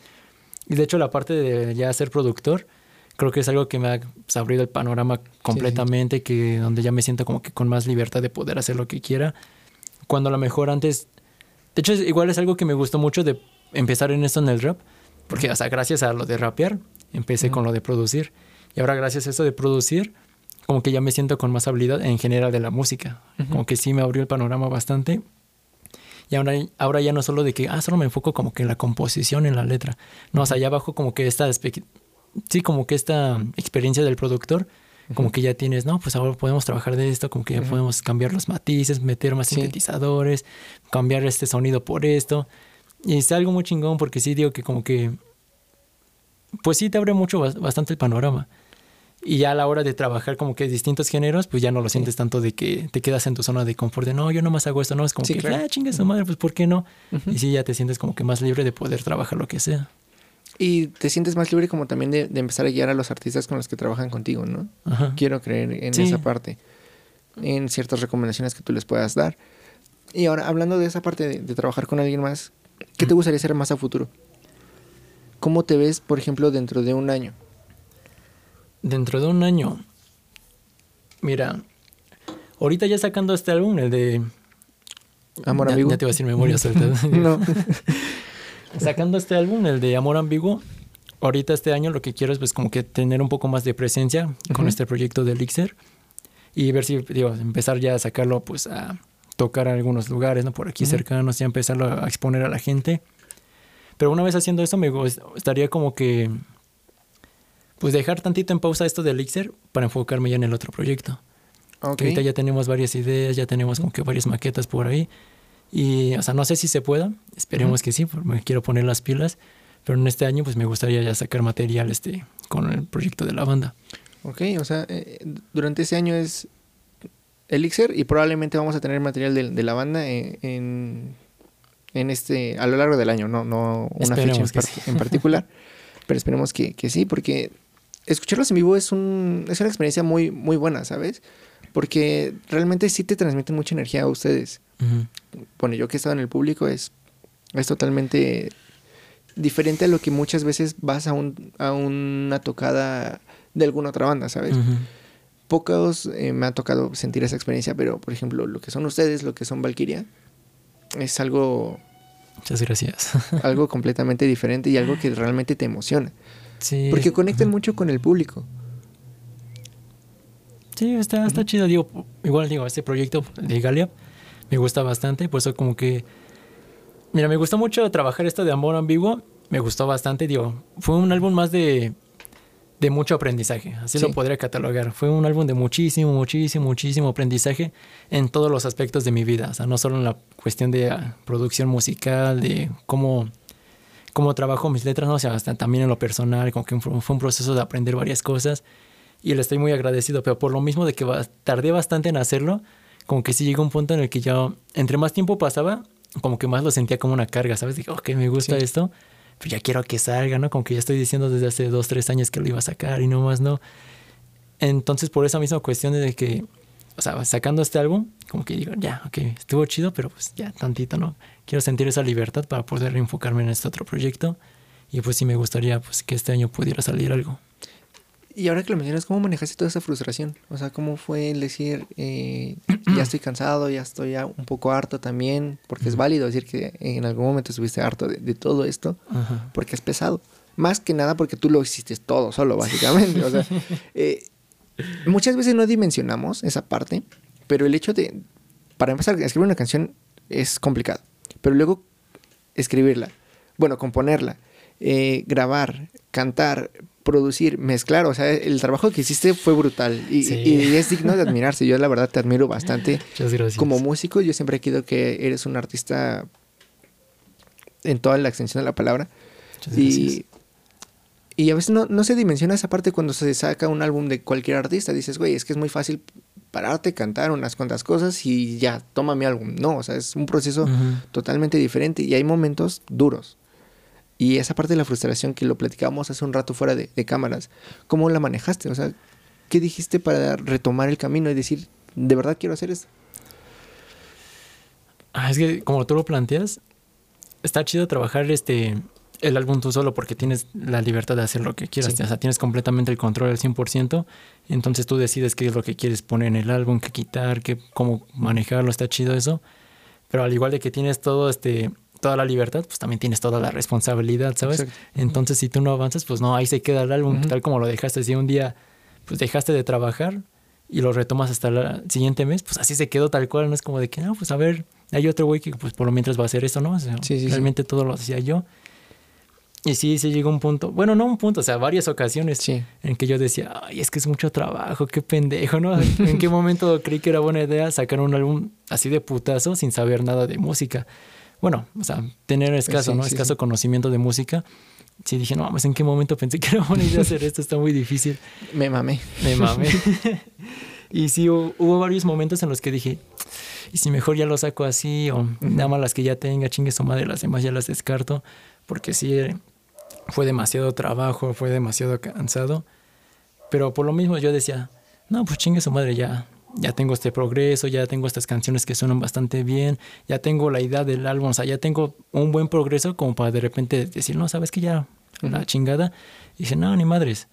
Y de hecho la parte de ya ser productor, creo que es algo que me ha pues, abrido el panorama completamente, que donde ya me siento como que con más libertad de poder hacer lo que quiera, cuando a lo mejor antes... De hecho, igual es algo que me gustó mucho de empezar en esto en el rap, porque, o sea, gracias a lo de rapear, empecé con lo de producir. Y ahora, gracias a eso de producir, como que ya me siento con más habilidad en general de la música. Como que sí me abrió el panorama bastante. Y ahora, ahora ya no solo de que, ah, solo me enfoco como que en la composición, en la letra. No, o sea, ya abajo como que esta, sí, como que esta experiencia del productor como que ya tienes, no, pues ahora podemos trabajar de esto, como que ya podemos cambiar los matices, meter más sintetizadores, cambiar este sonido por esto. Y es algo muy chingón porque sí digo que como que, pues sí te abre mucho, bastante el panorama. Y ya a la hora de trabajar como que distintos géneros, pues ya no lo sientes tanto de que te quedas en tu zona de confort de no, yo nomás hago esto, no, es como que, ah, chinga su madre, pues ¿por qué no? Y sí, ya te sientes como que más libre de poder trabajar lo que sea. Y te sientes más libre como también de, empezar a guiar a los artistas con los que trabajan contigo, ¿no? Quiero creer en esa parte, en ciertas recomendaciones que tú les puedas dar. Y ahora, hablando de esa parte de, trabajar con alguien más, ¿qué te gustaría hacer más a futuro? ¿Cómo te ves, por ejemplo, dentro de un año? Dentro de un año. Mira, ahorita ya sacando este álbum, el de. Amor Ambiguo. Ya te voy a decir memoria suelta. <laughs> no. <laughs> sacando este álbum, el de Amor Ambiguo, ahorita este año lo que quiero es pues como que tener un poco más de presencia con este proyecto de Elixir y ver si, digo, empezar ya a sacarlo pues a tocar a algunos lugares, ¿no? Por aquí cercanos, ya empezarlo a exponer a la gente. Pero una vez haciendo eso me estaría como que pues dejar tantito en pausa esto de Elixir para enfocarme ya en el otro proyecto. Okay. ahorita ya tenemos varias ideas, ya tenemos como que varias maquetas por ahí. Y, o sea, no sé si se pueda, esperemos que sí, porque me quiero poner las pilas, pero en este año pues me gustaría ya sacar material este con el proyecto de la banda. Ok, o sea, eh, durante ese año es Elixir y probablemente vamos a tener material de, la banda en, en, este, a lo largo del año, no, no una fecha en, particular, <laughs> pero esperemos que, que, sí, porque escucharlos en vivo es, un, es una experiencia muy, muy buena, ¿sabes? Porque realmente sí te transmiten mucha energía a ustedes. Bueno, yo que he estado en el público es, es totalmente diferente a lo que muchas veces vas a, un, a una tocada de alguna otra banda, ¿sabes? Pocos eh, me ha tocado sentir esa experiencia, pero por ejemplo, lo que son ustedes, lo que son Valkyria, es algo... Muchas gracias. algo <laughs> completamente diferente y algo que realmente te emociona. Sí. Porque conectan mucho con el público. Sí, está, está chido. Digo, igual digo, este proyecto de Galia me gusta bastante. Por eso como que... Mira, me gustó mucho trabajar esto de Amor Ambiguo. Me gustó bastante, digo. Fue un álbum más de, de mucho aprendizaje. Así lo podría catalogar. Fue un álbum de muchísimo, muchísimo, muchísimo aprendizaje en todos los aspectos de mi vida. O sea, no solo en la cuestión de ah, producción musical, de cómo, cómo trabajo mis letras, no, o sea, hasta también en lo personal, como que fue un proceso de aprender varias cosas. Y le estoy muy agradecido, pero por lo mismo de que tardé bastante en hacerlo, como que sí llegó un punto en el que ya, entre más tiempo pasaba, como que más lo sentía como una carga, ¿sabes? Dije, ok, me gusta esto, pero ya quiero que salga, ¿no? Como que ya estoy diciendo desde hace dos, tres años que lo iba a sacar y no más, ¿no? Entonces, por esa misma cuestión de que, o sea, sacando este álbum, como que digo, ya, ok, estuvo chido, pero pues ya tantito, ¿no? Quiero sentir esa libertad para poder enfocarme en este otro proyecto. Y pues sí me gustaría pues que este año pudiera salir algo. Y ahora que lo mencionas, ¿cómo manejaste toda esa frustración? O sea, ¿cómo fue el decir, eh, <clears throat> ya estoy cansado, ya estoy ya un poco harto también? Porque es válido decir que en algún momento estuviste harto de, todo esto, porque es pesado. Más que nada porque tú lo hiciste todo solo, básicamente. o sea, <laughs> eh, muchas veces no dimensionamos esa parte, pero el hecho de, para empezar, escribir una canción es complicado. Pero luego escribirla, bueno, componerla, eh, grabar, cantar, producir, mezclar, o sea, el trabajo que hiciste fue brutal y, es digno de admirarse. Yo la verdad te admiro bastante. <laughs> Muchas gracias. Como músico, yo siempre he querido que eres un artista en toda la extensión de la palabra. Muchas y, y a veces no, no, se dimensiona esa parte cuando se saca un álbum de cualquier artista. Dices, güey, es que es muy fácil pararte, cantar unas cuantas cosas y ya, toma mi álbum. No, o sea, es un proceso totalmente diferente y hay momentos duros. Y esa parte de la frustración que lo platicábamos hace un rato fuera de, cámaras, ¿cómo la manejaste? O sea, ¿qué dijiste para retomar el camino y decir, de verdad quiero hacer esto? Ah, es que como tú lo planteas, está chido trabajar este el álbum tú solo porque tienes la libertad de hacer lo que quieras. O sea, tienes completamente el control al 100%. Entonces tú decides qué es lo que quieres poner en el álbum, qué quitar, qué, cómo manejarlo. Está chido eso. Pero al igual de que tienes todo este toda la libertad, pues también tienes toda la responsabilidad, ¿sabes? Entonces, si tú no avanzas, pues no, ahí se queda el álbum, tal como lo dejaste. Si un día, pues dejaste de trabajar y lo retomas hasta el siguiente mes, pues así se quedó tal cual, no es como de que, no, pues a ver, hay otro güey que pues por lo mientras va a hacer esto, ¿no? realmente todo lo hacía yo. Y sí, sí llegó un punto, bueno, no un punto, o sea, varias ocasiones Sí. en que yo decía, ay, es que es mucho trabajo, qué pendejo, ¿no? ¿En qué momento creí que era buena idea sacar un álbum así de putazo sin saber nada de música? Bueno, o sea, tener escaso, Sí, ¿no? escaso conocimiento de música. Sí, dije, no mames, ¿en qué momento pensé que era buena idea hacer esto? Está muy difícil. Me mamé. Me mamé. <laughs> y sí, hu- hubo varios momentos en los que dije, ¿y si mejor ya lo saco así? O nada más las que ya tenga, chingue su madre, las demás ya las descarto. Porque sí, eh, fue demasiado trabajo, fue demasiado cansado. Pero por lo mismo yo decía, no, pues chingue su madre, ya, ya tengo este progreso, ya tengo estas canciones que suenan bastante bien, ya tengo la idea del álbum, o sea, ya tengo un buen progreso como para de repente decir, no, sabes que ya, la chingada. Y dije, no, ni madres.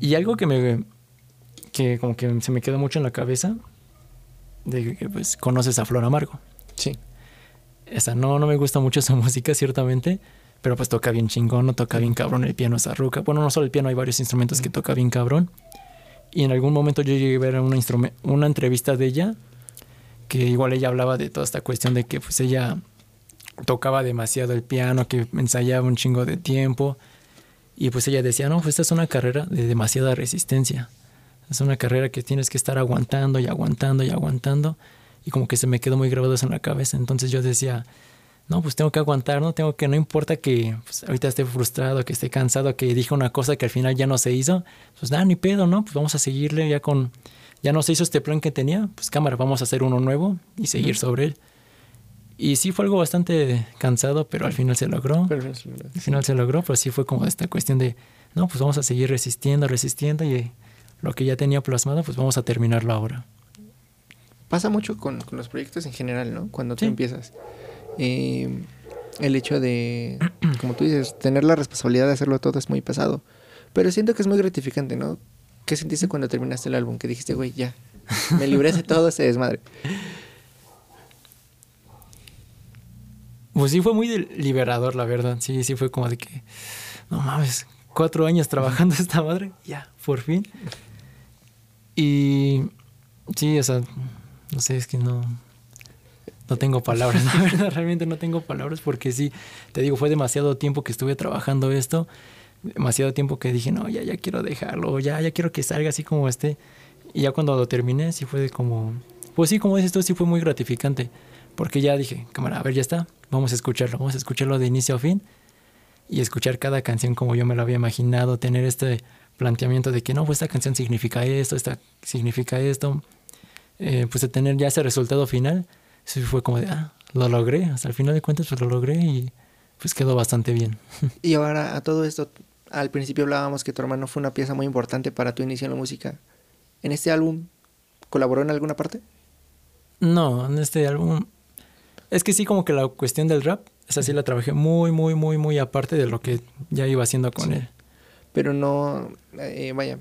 Y algo que me, que como que se me quedó mucho en la cabeza, de que pues conoces a Flor Amargo. Sí. Esa no, no me gusta mucho su <laughs> música, ciertamente, pero pues toca bien chingón, no toca bien cabrón el piano Sarruca. Bueno, no solo el piano, hay varios instrumentos que toca bien cabrón. Y en algún momento yo llegué a ver una, una entrevista de ella, que igual ella hablaba de toda esta cuestión de que pues ella tocaba demasiado el piano, que ensayaba un chingo de tiempo. Y pues ella decía, no, pues esta es una carrera de demasiada resistencia. Es una carrera que tienes que estar aguantando y aguantando y aguantando. Y como que se me quedó muy grabado eso en la cabeza. Entonces yo decía, no, pues tengo que aguantar, no tengo que, no importa que pues, ahorita esté frustrado, que esté cansado, que dije una cosa que al final ya no se hizo, pues nada, ni pedo, ¿no? Pues vamos a seguirle ya con, ya no se hizo este plan que tenía, pues cámara, vamos a hacer uno nuevo y seguir sobre él. Y sí fue algo bastante cansado, pero al final se logró. Al final se logró, pero sí fue como esta cuestión de, no, pues vamos a seguir resistiendo, resistiendo y lo que ya tenía plasmado, pues vamos a terminarlo ahora. Pasa mucho con, con los proyectos en general, ¿no? Cuando tú Sí. empiezas. Eh, el hecho de, como tú dices, tener la responsabilidad de hacerlo todo es muy pesado. Pero siento que es muy gratificante, ¿no? ¿Qué sentiste cuando terminaste el álbum? Que dijiste, güey, ya, me libré de todo ese desmadre. Pues sí fue muy liberador, la verdad. Sí, sí fue como de que, no mames, cuatro años trabajando esta madre, ya, por fin. Y sí, o sea, no sé, es que no, no tengo palabras, <laughs> la verdad, realmente no tengo palabras porque sí, te digo, fue demasiado tiempo que estuve trabajando esto, demasiado tiempo que dije, no, ya, ya quiero dejarlo, ya, ya quiero que salga así como esté. Y ya cuando lo terminé, sí fue de como, pues sí, como dices tú, sí fue muy gratificante. Porque ya dije, cámara, a ver, ya está, vamos a escucharlo, vamos a escucharlo de inicio a fin y escuchar cada canción como yo me lo había imaginado, tener este planteamiento de que no, pues esta canción significa esto, esta significa esto, eh, pues tener ya ese resultado final, sí fue como de, ah, lo logré, hasta el final de cuentas pues lo logré y pues quedó bastante bien. <laughs> Y ahora a todo esto, al principio hablábamos que tu hermano fue una pieza muy importante para tu inicio en la música. ¿En este álbum colaboró en alguna parte? No, en este álbum. Es que sí, como que la cuestión del rap, esa sí la trabajé muy, muy, muy, muy aparte de lo que ya iba haciendo con Sí. él. Pero no, eh, vaya,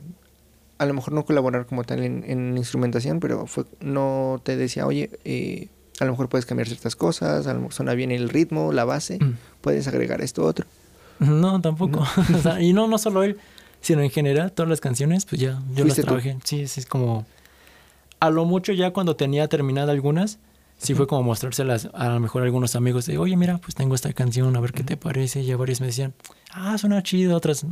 a lo mejor no colaborar como tal en, en instrumentación, pero fue, no te decía, oye, eh, a lo mejor puedes cambiar ciertas cosas, a lo mejor suena bien el ritmo, la base, Mm. puedes agregar esto otro. No, tampoco. <laughs> O sea, y no, no solo él, sino en general, todas las canciones, pues ya, yo las ¿Fuiste tú? trabajé. Sí, sí, es como. A lo mucho ya cuando tenía terminadas algunas, sí fue como mostrárselas a lo mejor a algunos amigos de, oye, mira, pues tengo esta canción, a ver qué te parece. Y ya varios me decían, ah, suena chido, otras,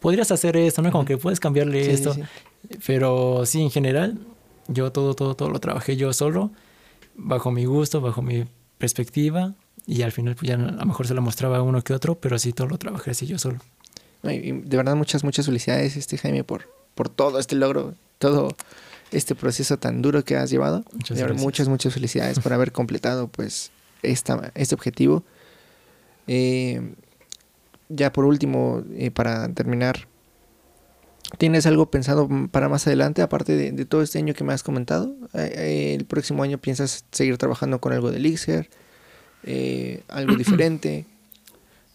podrías hacer esto, ¿no? Como que puedes cambiarle sí, esto. sí. Pero sí, en general, yo todo, todo, todo lo trabajé yo solo, bajo mi gusto, bajo mi perspectiva. Y al final, pues ya a lo mejor se lo mostraba uno que otro, pero sí todo lo trabajé así yo solo. Y- de verdad muchas, muchas felicidades, este Jaime, por, por todo este logro, todo este proceso tan duro que has llevado. Muchas verdad, muchas, muchas felicidades por haber completado pues esta, este objetivo. Eh, ya por último, eh, para terminar, ¿tienes algo pensado m- para más adelante, aparte de, de todo este año que me has comentado? Eh, eh, ¿El próximo año piensas seguir trabajando con algo de Elixir? Eh, ¿Algo <clears throat> diferente?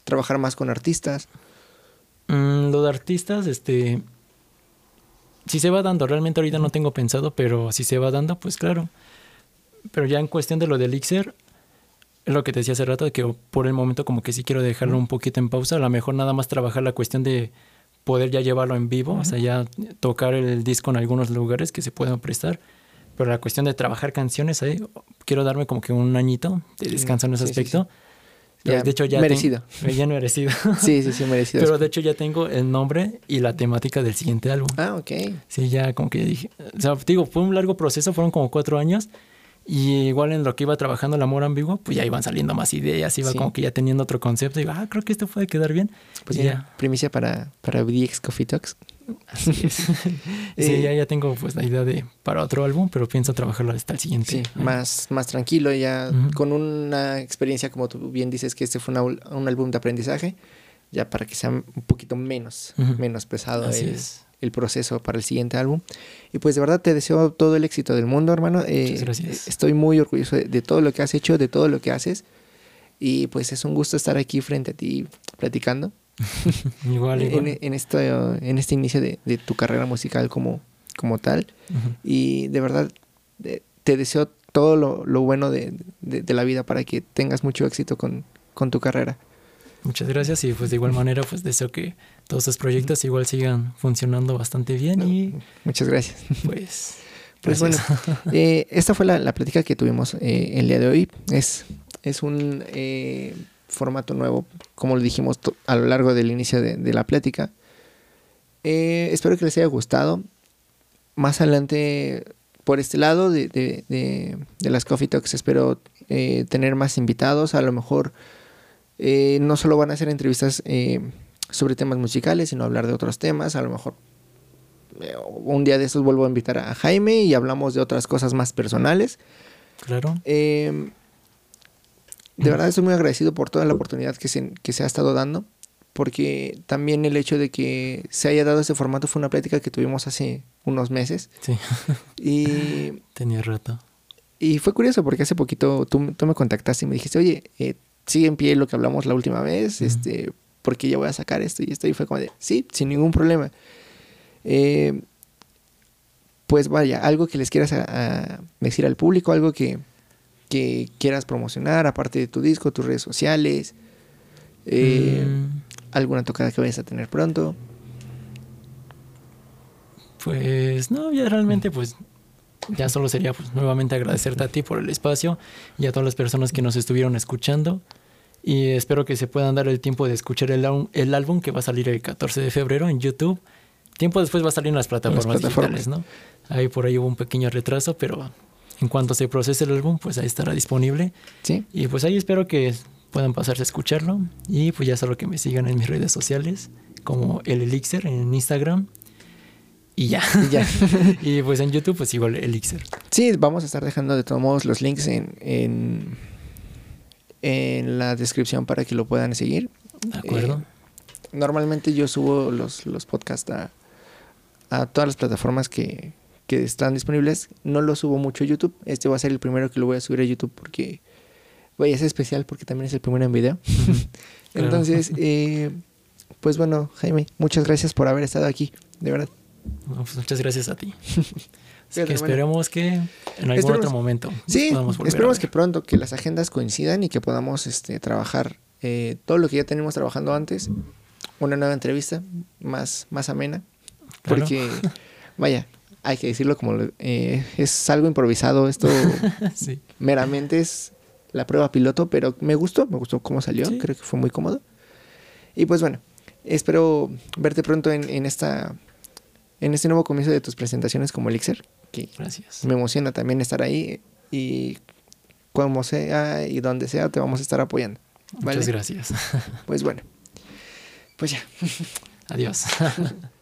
¿Trabajar más con artistas? Mm, lo de artistas, este. Si se va dando, realmente ahorita no tengo pensado, pero si se va dando, pues claro. Pero ya en cuestión de lo de Elixir, es lo que te decía hace rato, de que por el momento como que sí quiero dejarlo un poquito en pausa. A lo mejor nada más trabajar la cuestión de poder ya llevarlo en vivo, o sea, ya tocar el disco en algunos lugares que se puedan prestar. Pero la cuestión de trabajar canciones, ahí quiero darme como que un añito de descanso en ese Sí, sí, aspecto. Ya, de hecho, ya merecido. ten- ya merecido. <laughs> Sí, sí, sí, merecido. Pero de hecho ya tengo el nombre y la temática del siguiente álbum. Ah, ok. Sí, ya como que dije, o sea, digo, fue un largo proceso, fueron como cuatro años. Y igual en lo que iba trabajando el amor ambiguo, pues ya iban saliendo más ideas, iba Sí. como que ya teniendo otro concepto. Y digo, ah, creo que esto puede quedar bien. Pues ya, primicia para, para VDX Coffee Talks. Así es. <laughs> sí, Eh, ya, ya tengo pues la idea de para otro álbum, pero pienso trabajarlo hasta el siguiente. Sí, más, más tranquilo, ya con una experiencia, como tú bien dices, que este fue una un álbum de aprendizaje, ya para que sea un poquito menos, menos pesado Así el, es. El proceso para el siguiente álbum. Y pues de verdad te deseo todo el éxito del mundo, hermano. Eh, Muchas gracias. Estoy muy orgulloso de, de todo lo que has hecho, de todo lo que haces. Y pues es un gusto estar aquí frente a ti platicando <laughs> Igual, igual. en, en esto, en este inicio de, de tu carrera musical como, como tal. Y de verdad de- te deseo todo lo, lo bueno de, de- de la vida para que tengas mucho éxito con, con tu carrera. Muchas gracias y pues de igual manera pues deseo que todos estos proyectos igual sigan funcionando bastante bien y Muchas gracias. pues... <laughs> Pues gracias. bueno, <laughs> eh, esta fue la, la plática que tuvimos eh, el día de hoy. Es, es un eh, formato nuevo, como lo dijimos a lo largo del inicio de, de la plática. Espero que les haya gustado. Más adelante, por este lado de, de- de- de las Coffee Talks, espero tener más invitados. A lo mejor no solo van a hacer entrevistas sobre temas musicales, sino hablar de otros temas. A lo mejor eh, un día de estos vuelvo a invitar a Jaime y hablamos de otras cosas más personales. Claro. Eh, de verdad estoy muy agradecido por toda la oportunidad que se, que se ha estado dando, porque también el hecho de que se haya dado ese formato fue una plática que tuvimos hace unos meses Sí, y, <laughs> tenía rato. y fue curioso porque hace poquito tú, tú me contactaste y me dijiste, oye, eh, sigue en pie lo que hablamos la última vez, Ujú. este, porque ya voy a sacar esto y esto y fue como de, sí, sin ningún problema. Eh, pues vaya, algo que les quieras a- a decir al público, algo que, que quieras promocionar, aparte de tu disco, tus redes sociales, eh, Mm, alguna tocada que vayas a tener pronto. Pues no, ya realmente pues ya solo sería pues nuevamente agradecerte a ti por el espacio y a todas las personas que nos estuvieron escuchando y espero que se puedan dar el tiempo de escuchar el, álbum- el álbum que va a salir el 14 de febrero en YouTube. Tiempo después va a salir en las plataformas, plataformas. digitales, ¿no? Ahí por ahí hubo un pequeño retraso, pero en cuanto se procese el álbum, pues ahí estará disponible. ¿Sí? Y pues ahí espero que puedan pasarse a escucharlo. Y pues ya solo que me sigan en mis redes sociales, como el Elixir en Instagram. Y ya. Y ya. <laughs> y pues en YouTube, pues igual Elixir. Sí, vamos a estar dejando de todos modos los links en, en, en la descripción para que lo puedan seguir. ¿De acuerdo? Normalmente yo subo los, los podcasts a, a todas las plataformas que, que están disponibles. No lo subo mucho a YouTube. Este va a ser el primero que lo voy a subir a YouTube porque vaya, es especial porque también es el primero en video. <laughs> Entonces, eh, pues bueno, Jaime, muchas gracias por haber estado aquí, de verdad. No, pues muchas gracias a ti. <laughs> Que esperemos que en algún Esperemos- otro momento Sí, esperemos que pronto que las agendas coincidan y que podamos este, trabajar eh, todo lo que ya tenemos trabajando antes, una nueva entrevista más, más amena, Claro. porque vaya, hay que decirlo como eh, es algo improvisado, esto <laughs> sí. meramente es la prueba piloto, pero me gustó, me gustó cómo salió, Sí. creo que fue muy cómodo. Y pues bueno, espero verte pronto en, en esta en este nuevo comienzo de tus presentaciones como Elixir, que Gracias. me emociona también estar ahí y como sea y donde sea te vamos a estar apoyando. ¿vale? Muchas gracias. Pues bueno, pues ya. <laughs> Adiós. <laughs>